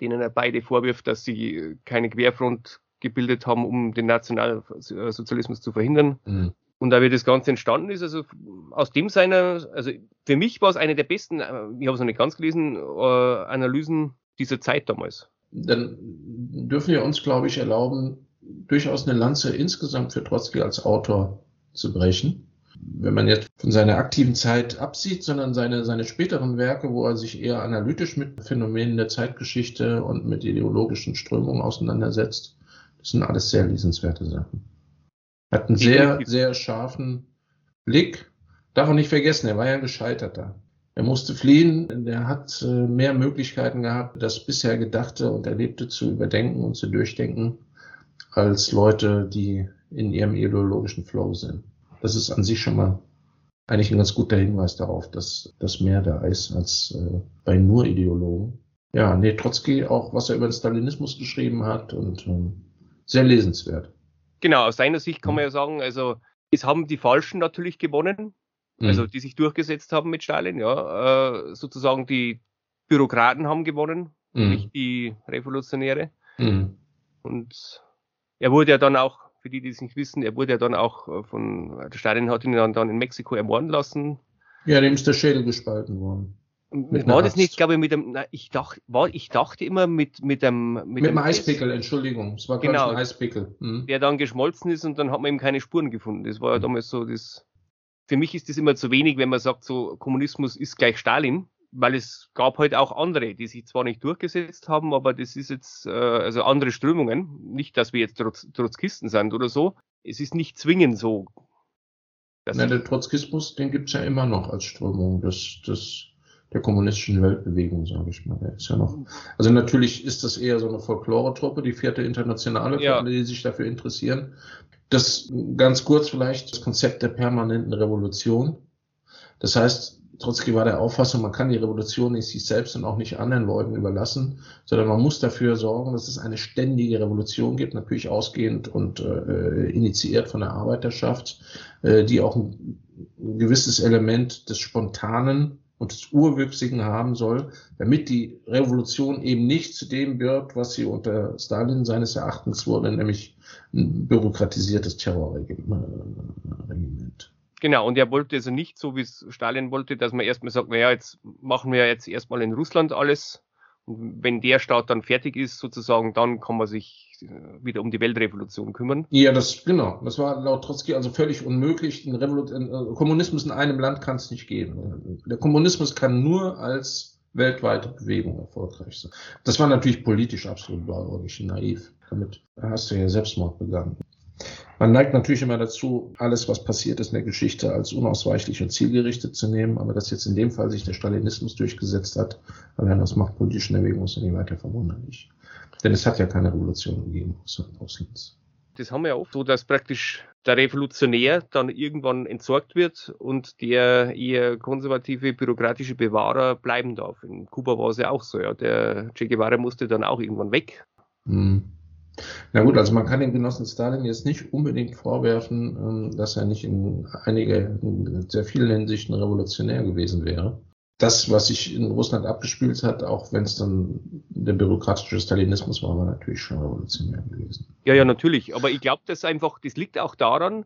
denen er beide vorwirft, dass sie keine Querfront gebildet haben, um den Nationalsozialismus zu verhindern. Mhm. Und da wie das Ganze entstanden ist, also aus dem seiner, also für mich war es eine der besten, äh, ich habe es noch nicht ganz gelesen, äh, Analysen dieser Zeit damals. Dann dürfen wir uns, glaube ich, erlauben, durchaus eine Lanze insgesamt für Trotzki als Autor zu brechen. Wenn man jetzt von seiner aktiven Zeit absieht, sondern seine, seine späteren Werke, wo er sich eher analytisch mit Phänomenen der Zeitgeschichte und mit ideologischen Strömungen auseinandersetzt, das sind alles sehr lesenswerte Sachen. Er hat einen sehr, sehr scharfen Blick. Darf man nicht vergessen, er war ja ein Gescheiterter. Er musste fliehen. Er hat äh, mehr Möglichkeiten gehabt, das bisher Gedachte und Erlebte zu überdenken und zu durchdenken. als Leute, die in ihrem ideologischen Flow sind. Das ist an sich schon mal eigentlich ein ganz guter Hinweis darauf, dass das mehr da ist als äh, bei nur Ideologen. Ja, nee, Trotzki auch, was er über den Stalinismus geschrieben hat und ähm, sehr lesenswert. Genau, aus seiner Sicht kann man ja sagen, also es haben die Falschen natürlich gewonnen, mhm. also die sich durchgesetzt haben mit Stalin, ja, äh, sozusagen die Bürokraten haben gewonnen, mhm. nicht die Revolutionäre. Mhm. Und er wurde ja dann auch für die, die es nicht wissen, er wurde ja dann auch äh, von, der Stalin hat ihn dann, in Mexiko ermorden lassen. Ja, dem ist der Schädel gespalten worden. Mit war das nicht, glaube ich, mit dem, na, ich dachte, war, ich dachte immer mit, mit dem, mit, mit dem Eispickel, Entschuldigung. Es war genau, ein Eispickel. Mhm. Der dann geschmolzen ist und dann hat man eben keine Spuren gefunden. Das war ja mhm. damals so das, für mich ist das immer zu wenig, wenn man sagt, so Kommunismus ist gleich Stalin weil es gab halt auch andere, die sich zwar nicht durchgesetzt haben, aber das ist jetzt äh, also andere Strömungen. Nicht, dass wir jetzt Trotz, Trotzkisten sind oder so. Es ist nicht zwingend so. Nein, der Trotzkismus, den gibt's ja immer noch als Strömung des, des, der kommunistischen Weltbewegung, sage ich mal. Der ist ja noch. Also natürlich ist das eher so eine Folklore-Truppe, die vierte Internationale, ja. alle, die sich dafür interessieren. Das ganz kurz vielleicht das Konzept der permanenten Revolution. Das heißt, Trotzki war der Auffassung, man kann die Revolution nicht sich selbst und auch nicht anderen Leuten überlassen, sondern man muss dafür sorgen, dass es eine ständige Revolution gibt, natürlich ausgehend und äh, initiiert von der Arbeiterschaft, äh, die auch ein, ein gewisses Element des Spontanen und des Urwüchsigen haben soll, damit die Revolution eben nicht zu dem wird, was sie unter Stalin seines Erachtens wurde, nämlich ein bürokratisiertes Terrorregiment. Genau, und er wollte also nicht, so wie es Stalin wollte, dass man erstmal sagt, naja, jetzt machen wir jetzt erstmal in Russland alles. Und wenn der Staat dann fertig ist, sozusagen, dann kann man sich äh, wieder um die Weltrevolution kümmern. Ja, das genau. Das war laut Trotzki also völlig unmöglich. Ein Revolu äh, Kommunismus in einem Land kann es nicht geben. Der Kommunismus kann nur als weltweite Bewegung erfolgreich sein. Das war natürlich politisch absolut blauäugig naiv. Damit hast du ja Selbstmord begangen. Man neigt natürlich immer dazu, alles, was passiert ist in der Geschichte, als unausweichlich und zielgerichtet zu nehmen, aber dass jetzt in dem Fall sich der Stalinismus durchgesetzt hat, allein aus machtpolitischen Erwägungen ist ja nicht weiter verwunderlich. Denn es hat ja keine Revolution gegeben Russlands. Das haben wir ja oft so, dass praktisch der Revolutionär dann irgendwann entsorgt wird und der eher konservative bürokratische Bewahrer bleiben darf. In Kuba war es ja auch so, ja. Der Che Guevara musste dann auch irgendwann weg. Hm. Na gut, also man kann den Genossen Stalin jetzt nicht unbedingt vorwerfen, ähm, dass er nicht in einige, in sehr vielen Hinsichten revolutionär gewesen wäre. Das, was sich in Russland abgespielt hat, auch wenn es dann der bürokratische Stalinismus war, war natürlich schon revolutionär gewesen. Ja, ja, natürlich. Aber ich glaube, das einfach, das liegt auch daran,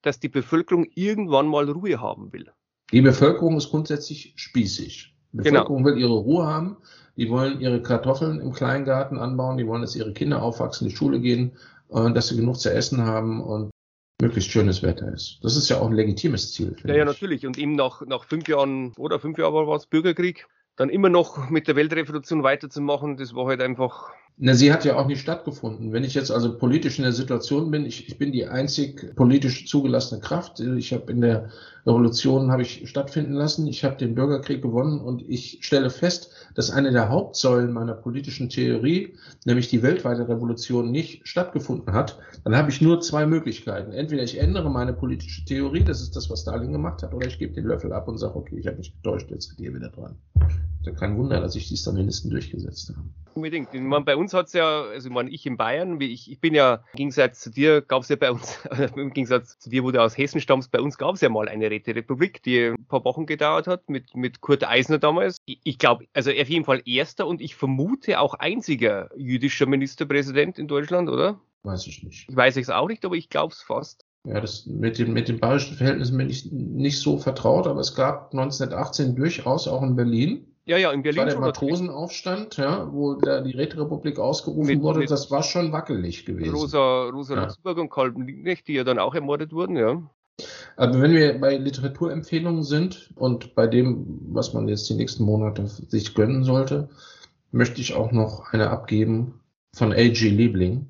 dass die Bevölkerung irgendwann mal Ruhe haben will. Die Bevölkerung ist grundsätzlich spießig. Die. Bevölkerung genau. will ihre Ruhe haben die wollen ihre Kartoffeln im Kleingarten anbauen, die wollen, dass ihre Kinder aufwachsen, in die Schule gehen, äh, dass sie genug zu essen haben und möglichst schönes Wetter ist. Das ist ja auch ein legitimes Ziel. Ja, ja, natürlich. Und eben nach, nach fünf Jahren oder fünf Jahren war es Bürgerkrieg, dann immer noch mit der Weltrevolution weiterzumachen, das war halt einfach na, sie hat ja auch nicht stattgefunden. Wenn ich jetzt also politisch in der Situation bin, ich, ich bin die einzig politisch zugelassene Kraft. Ich habe in der Revolution habe ich stattfinden lassen. Ich habe den Bürgerkrieg gewonnen und ich stelle fest, dass eine der Hauptsäulen meiner politischen Theorie, nämlich die weltweite Revolution, nicht stattgefunden hat. Dann habe ich nur zwei Möglichkeiten. Entweder ich ändere meine politische Theorie, das ist das, was Stalin gemacht hat, oder ich gebe den Löffel ab und sage, okay, ich habe mich getäuscht, jetzt seid ihr wieder dran. Da kein Wunder, dass sich die Stalinisten durchgesetzt haben. Unbedingt. Ich meine, bei uns hat es ja, also ich meine, ich in Bayern, ich, ich bin ja, im Gegensatz zu dir, gab es ja bei uns, im Gegensatz zu dir, wo du aus Hessen stammst, bei uns gab es ja mal eine Räterepublik, die ein paar Wochen gedauert hat, mit, mit Kurt Eisner damals. Ich, ich glaube, also auf jeden Fall erster und ich vermute auch einziger jüdischer Ministerpräsident in Deutschland, oder? Weiß ich nicht. Ich weiß es auch nicht, aber ich glaube es fast. Ja, das mit den, mit den bayerischen Verhältnissen bin ich nicht so vertraut, aber es gab 1918 durchaus auch in Berlin ja, ja, in Berlin. Das war der Matrosenaufstand, ja, wo da die Räterepublik ausgerufen mit, wurde. Mit das war schon wackelig gewesen. Rosa, Rosa ja. Luxemburg und Karl Liebknecht, die ja dann auch ermordet wurden, ja. Aber wenn wir bei Literaturempfehlungen sind und bei dem, was man jetzt die nächsten Monate sich gönnen sollte, möchte ich auch noch eine abgeben von A.G. Liebling.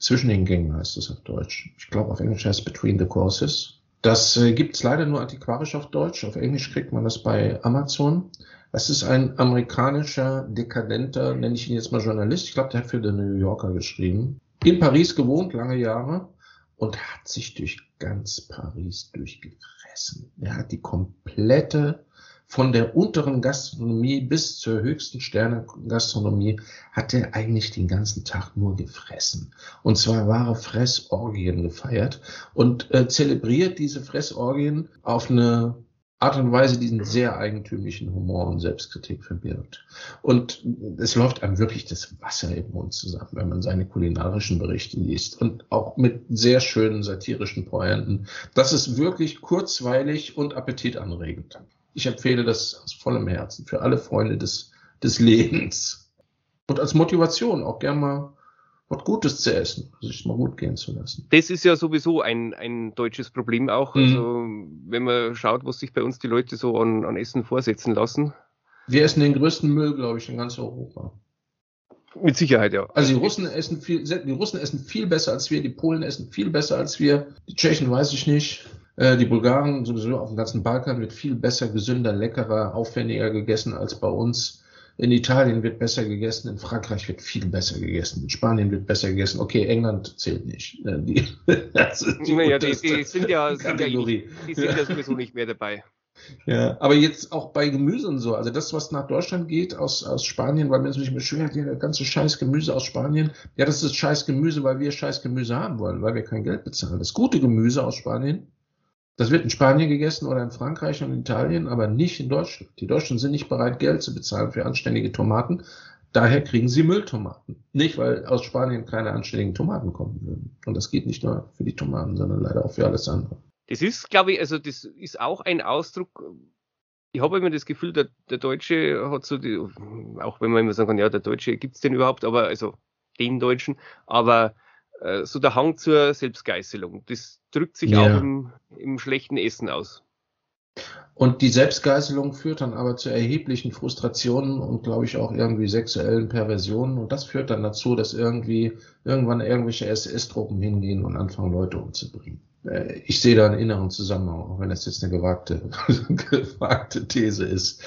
Zwischen den Gängen heißt es auf Deutsch. Ich glaube, auf Englisch heißt Between the Courses. Das äh, gibt es leider nur antiquarisch auf Deutsch. Auf Englisch kriegt man das bei Amazon. Das ist ein amerikanischer, dekadenter, nenne ich ihn jetzt mal Journalist. Ich glaube, der hat für The New Yorker geschrieben. in Paris gewohnt, lange Jahre, und hat sich durch ganz Paris durchgefressen. Er hat die komplette von der unteren Gastronomie bis zur höchsten Sterne-Gastronomie hat er eigentlich den ganzen Tag nur gefressen. Und zwar wahre Fressorgien gefeiert und äh, zelebriert diese Fressorgien auf eine Art und Weise diesen sehr eigentümlichen Humor und Selbstkritik verbirgt. Und es läuft einem wirklich das Wasser im Mund zusammen, wenn man seine kulinarischen Berichte liest und auch mit sehr schönen satirischen Pointen. Das ist wirklich kurzweilig und appetitanregend. Ich empfehle das aus vollem Herzen für alle Freunde des, des Lebens. Und als Motivation auch gern mal was Gutes zu essen, sich mal gut gehen zu lassen. Das ist ja sowieso ein, ein deutsches Problem auch. Mhm. Also, wenn man schaut, was sich bei uns die Leute so an, an Essen vorsetzen lassen. Wir essen den größten Müll, glaube ich, in ganz Europa. Mit Sicherheit, ja. Also die Russen essen viel, die Russen essen viel besser als wir, die Polen essen viel besser als wir, die Tschechen weiß ich nicht. Äh, die Bulgaren sowieso auf dem ganzen Balkan wird viel besser, gesünder, leckerer, aufwendiger gegessen als bei uns. In Italien wird besser gegessen, in Frankreich wird viel besser gegessen, in Spanien wird besser gegessen. Okay, England zählt nicht. Äh, die, die, naja, die, die sind ja, sind ja, die sind ja sowieso nicht mehr dabei. Ja, aber jetzt auch bei Gemüse und so. Also das, was nach Deutschland geht aus, aus Spanien, weil man sich beschwert, ja, der ganze scheiß Gemüse aus Spanien. Ja, das ist scheiß Gemüse, weil wir scheiß Gemüse haben wollen, weil wir kein Geld bezahlen. Das gute Gemüse aus Spanien das wird in Spanien gegessen oder in Frankreich und Italien, aber nicht in Deutschland. Die Deutschen sind nicht bereit, Geld zu bezahlen für anständige Tomaten. Daher kriegen sie Mülltomaten. Nicht, weil aus Spanien keine anständigen Tomaten kommen würden. Und das geht nicht nur für die Tomaten, sondern leider auch für alles andere. Das ist, glaube ich, also das ist auch ein Ausdruck. Ich habe immer das Gefühl, der, der Deutsche hat so die, auch wenn man immer sagen kann, ja, der Deutsche gibt es den überhaupt, aber also den Deutschen, aber äh, so der Hang zur Selbstgeißelung. Das drückt sich ja. auch im, im schlechten Essen aus. Und die Selbstgeißelung führt dann aber zu erheblichen Frustrationen und glaube ich auch irgendwie sexuellen Perversionen. Und das führt dann dazu, dass irgendwie irgendwann irgendwelche SS-Truppen hingehen und anfangen, Leute umzubringen. Äh, ich sehe da einen inneren Zusammenhang, auch wenn das jetzt eine gewagte, gewagte These ist.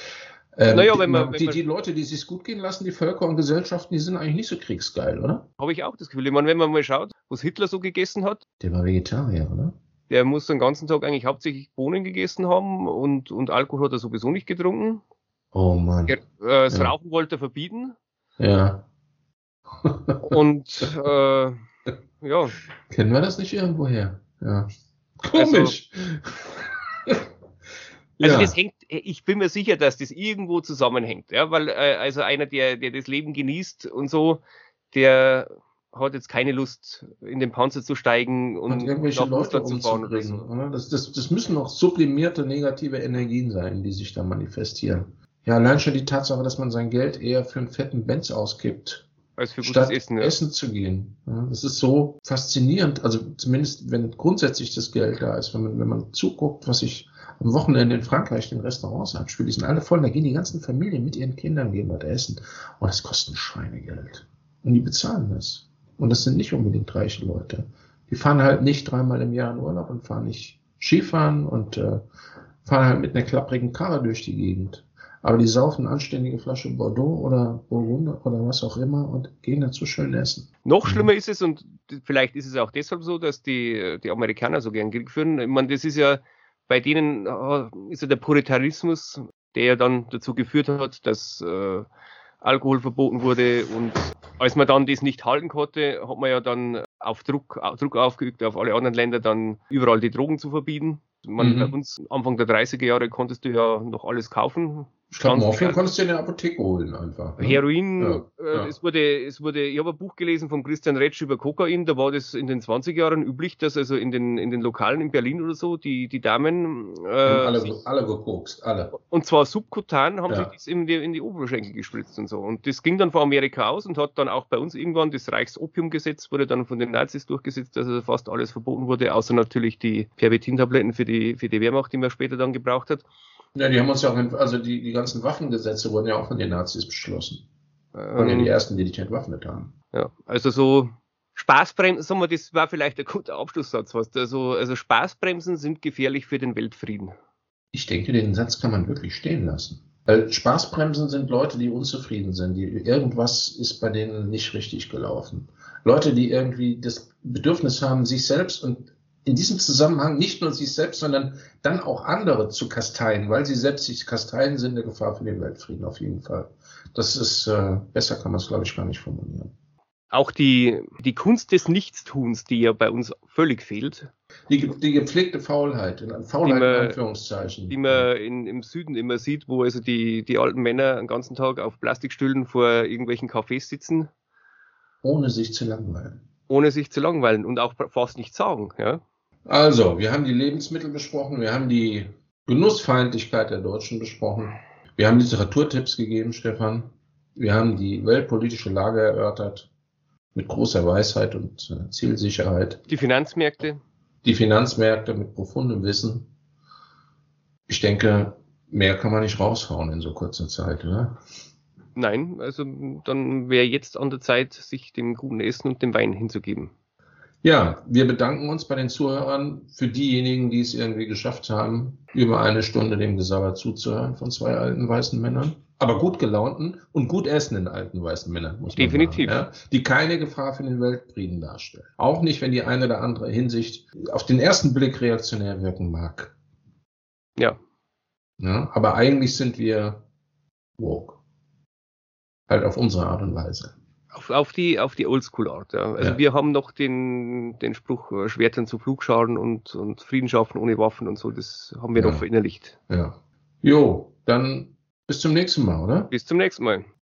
Ähm, naja, wenn man, die, wenn die, Leute, die sich gut gehen lassen, die Völker und Gesellschaften, die sind eigentlich nicht so kriegsgeil, oder? Habe ich auch das Gefühl. Ich meine, wenn man mal schaut, was Hitler so gegessen hat. Der war Vegetarier, oder? Der muss den ganzen Tag eigentlich hauptsächlich Bohnen gegessen haben und, und Alkohol hat er sowieso nicht getrunken. Oh Mann. Er, äh, das ja. Rauchen wollte er verbieten. Ja. und äh, ja. Kennen wir das nicht irgendwoher? Ja. Also Komisch. Also, also ja. das hängt, ich bin mir sicher, dass das irgendwo zusammenhängt, ja, weil äh, also einer, der, der das Leben genießt und so, der hat jetzt keine Lust, in den Panzer zu steigen und, und irgendwelche Leute zu fahren. Oder das, das, das müssen noch sublimierte negative Energien sein, die sich da manifestieren. Ja, allein schon die Tatsache, dass man sein Geld eher für einen fetten Benz ausgibt, als für statt Essen, ja. essen zu gehen. Ja, das ist so faszinierend. Also zumindest, wenn grundsätzlich das Geld da ist, wenn man, wenn man zuguckt, was ich am Wochenende in Frankreich den Restaurants abspiele, die sind alle voll. Da gehen die ganzen Familien mit ihren Kindern gehen dort essen. Und das kostet ein Schweinegeld. Und die bezahlen das. Und das sind nicht unbedingt reiche Leute. Die fahren halt nicht dreimal im Jahr in Urlaub und fahren nicht Skifahren und äh, fahren halt mit einer klapprigen Karre durch die Gegend. Aber die saufen anständige Flasche Bordeaux oder Burgunder oder was auch immer und gehen dazu schön essen. Noch schlimmer ist es, und vielleicht ist es auch deshalb so, dass die, die Amerikaner so gern Krieg führen. Ich meine, das ist ja bei denen äh, ist ja der Puritarismus, der ja dann dazu geführt hat, dass äh, Alkohol verboten wurde und als man dann das nicht halten konnte, hat man ja dann auf Druck, Druck aufgeübt auf alle anderen Länder dann überall die Drogen zu verbieten. Man, mhm. Bei uns Anfang der 30er Jahre konntest du ja noch alles kaufen. Ich glaube, Morphin konntest du in der Apotheke holen einfach. Ne? Heroin, ja, äh, ja. es wurde, es wurde, ich habe ein Buch gelesen von Christian Retsch über Kokain, da war das in den 20 Jahren üblich, dass also in den, in den Lokalen in Berlin oder so, die, die Damen, äh, alle, alle gekokst, alle. Und zwar subkutan haben ja. sich das in die, in die Oberschenkel gespritzt und so. Und das ging dann von Amerika aus und hat dann auch bei uns irgendwann das Reichsopiumgesetz wurde dann von den Nazis durchgesetzt, dass also fast alles verboten wurde, außer natürlich die Pervitin-Tabletten für die, für die Wehrmacht, die man später dann gebraucht hat. Ja, die haben uns ja auch, also die, die ganzen Waffengesetze wurden ja auch von den Nazis beschlossen. Waren ja die ersten, die dich entwaffnet haben. Ja, also so Spaßbremsen, sagen wir, das war vielleicht ein guter Abschlusssatz, was also, also Spaßbremsen sind gefährlich für den Weltfrieden. Ich denke, den Satz kann man wirklich stehen lassen. Weil Spaßbremsen sind Leute, die unzufrieden sind, die irgendwas ist bei denen nicht richtig gelaufen. Leute, die irgendwie das Bedürfnis haben, sich selbst und in diesem Zusammenhang nicht nur sich selbst, sondern dann auch andere zu kasteien, weil sie selbst sich kasteien, sind eine Gefahr für den Weltfrieden auf jeden Fall. Das ist, äh, besser kann man es, glaube ich, gar nicht formulieren. Auch die, die Kunst des Nichtstuns, die ja bei uns völlig fehlt. Die, die gepflegte Faulheit, in Faulheit Die man- in Anführungszeichen. die man in, im Süden immer sieht, wo also die, die alten Männer den ganzen Tag auf Plastikstühlen vor irgendwelchen Cafés sitzen, ohne sich zu langweilen. ohne sich zu langweilen und auch fast nichts sagen. Ja? Also, wir haben die Lebensmittel besprochen, wir haben die Genussfeindlichkeit der Deutschen besprochen, wir haben Literaturtipps gegeben, Stefan, wir haben die weltpolitische Lage erörtert mit großer Weisheit und äh, Zielsicherheit, Die Finanzmärkte, die Finanzmärkte mit profundem Wissen. Ich denke, mehr kann man nicht raushauen in so kurzer Zeit, oder? nein, also dann wäre jetzt an der Zeit, sich dem guten Essen und dem Wein hinzugeben. Ja, wir bedanken uns bei den Zuhörern für diejenigen, die es irgendwie geschafft haben, über eine Stunde dem Gesabber zuzuhören von zwei alten weißen Männern. Aber gut gelaunten und gut essenden alten weißen Männern, muss man Definitiv. sagen. Ja? Die keine Gefahr für den Weltfrieden darstellen. Auch nicht, wenn die eine oder andere Hinsicht auf den ersten Blick reaktionär wirken mag. Ja, Ja? Aber eigentlich sind wir woke. Halt auf unsere Art und Weise. Auf, auf die, auf die Oldschool-Art. Ja. Also Ja. wir haben noch den, den Spruch, äh, Schwertern zu Flugscharen und, und Frieden schaffen ohne Waffen und so, das haben wir Ja. noch verinnerlicht. Ja. Jo, dann bis zum nächsten Mal, oder? Bis zum nächsten Mal.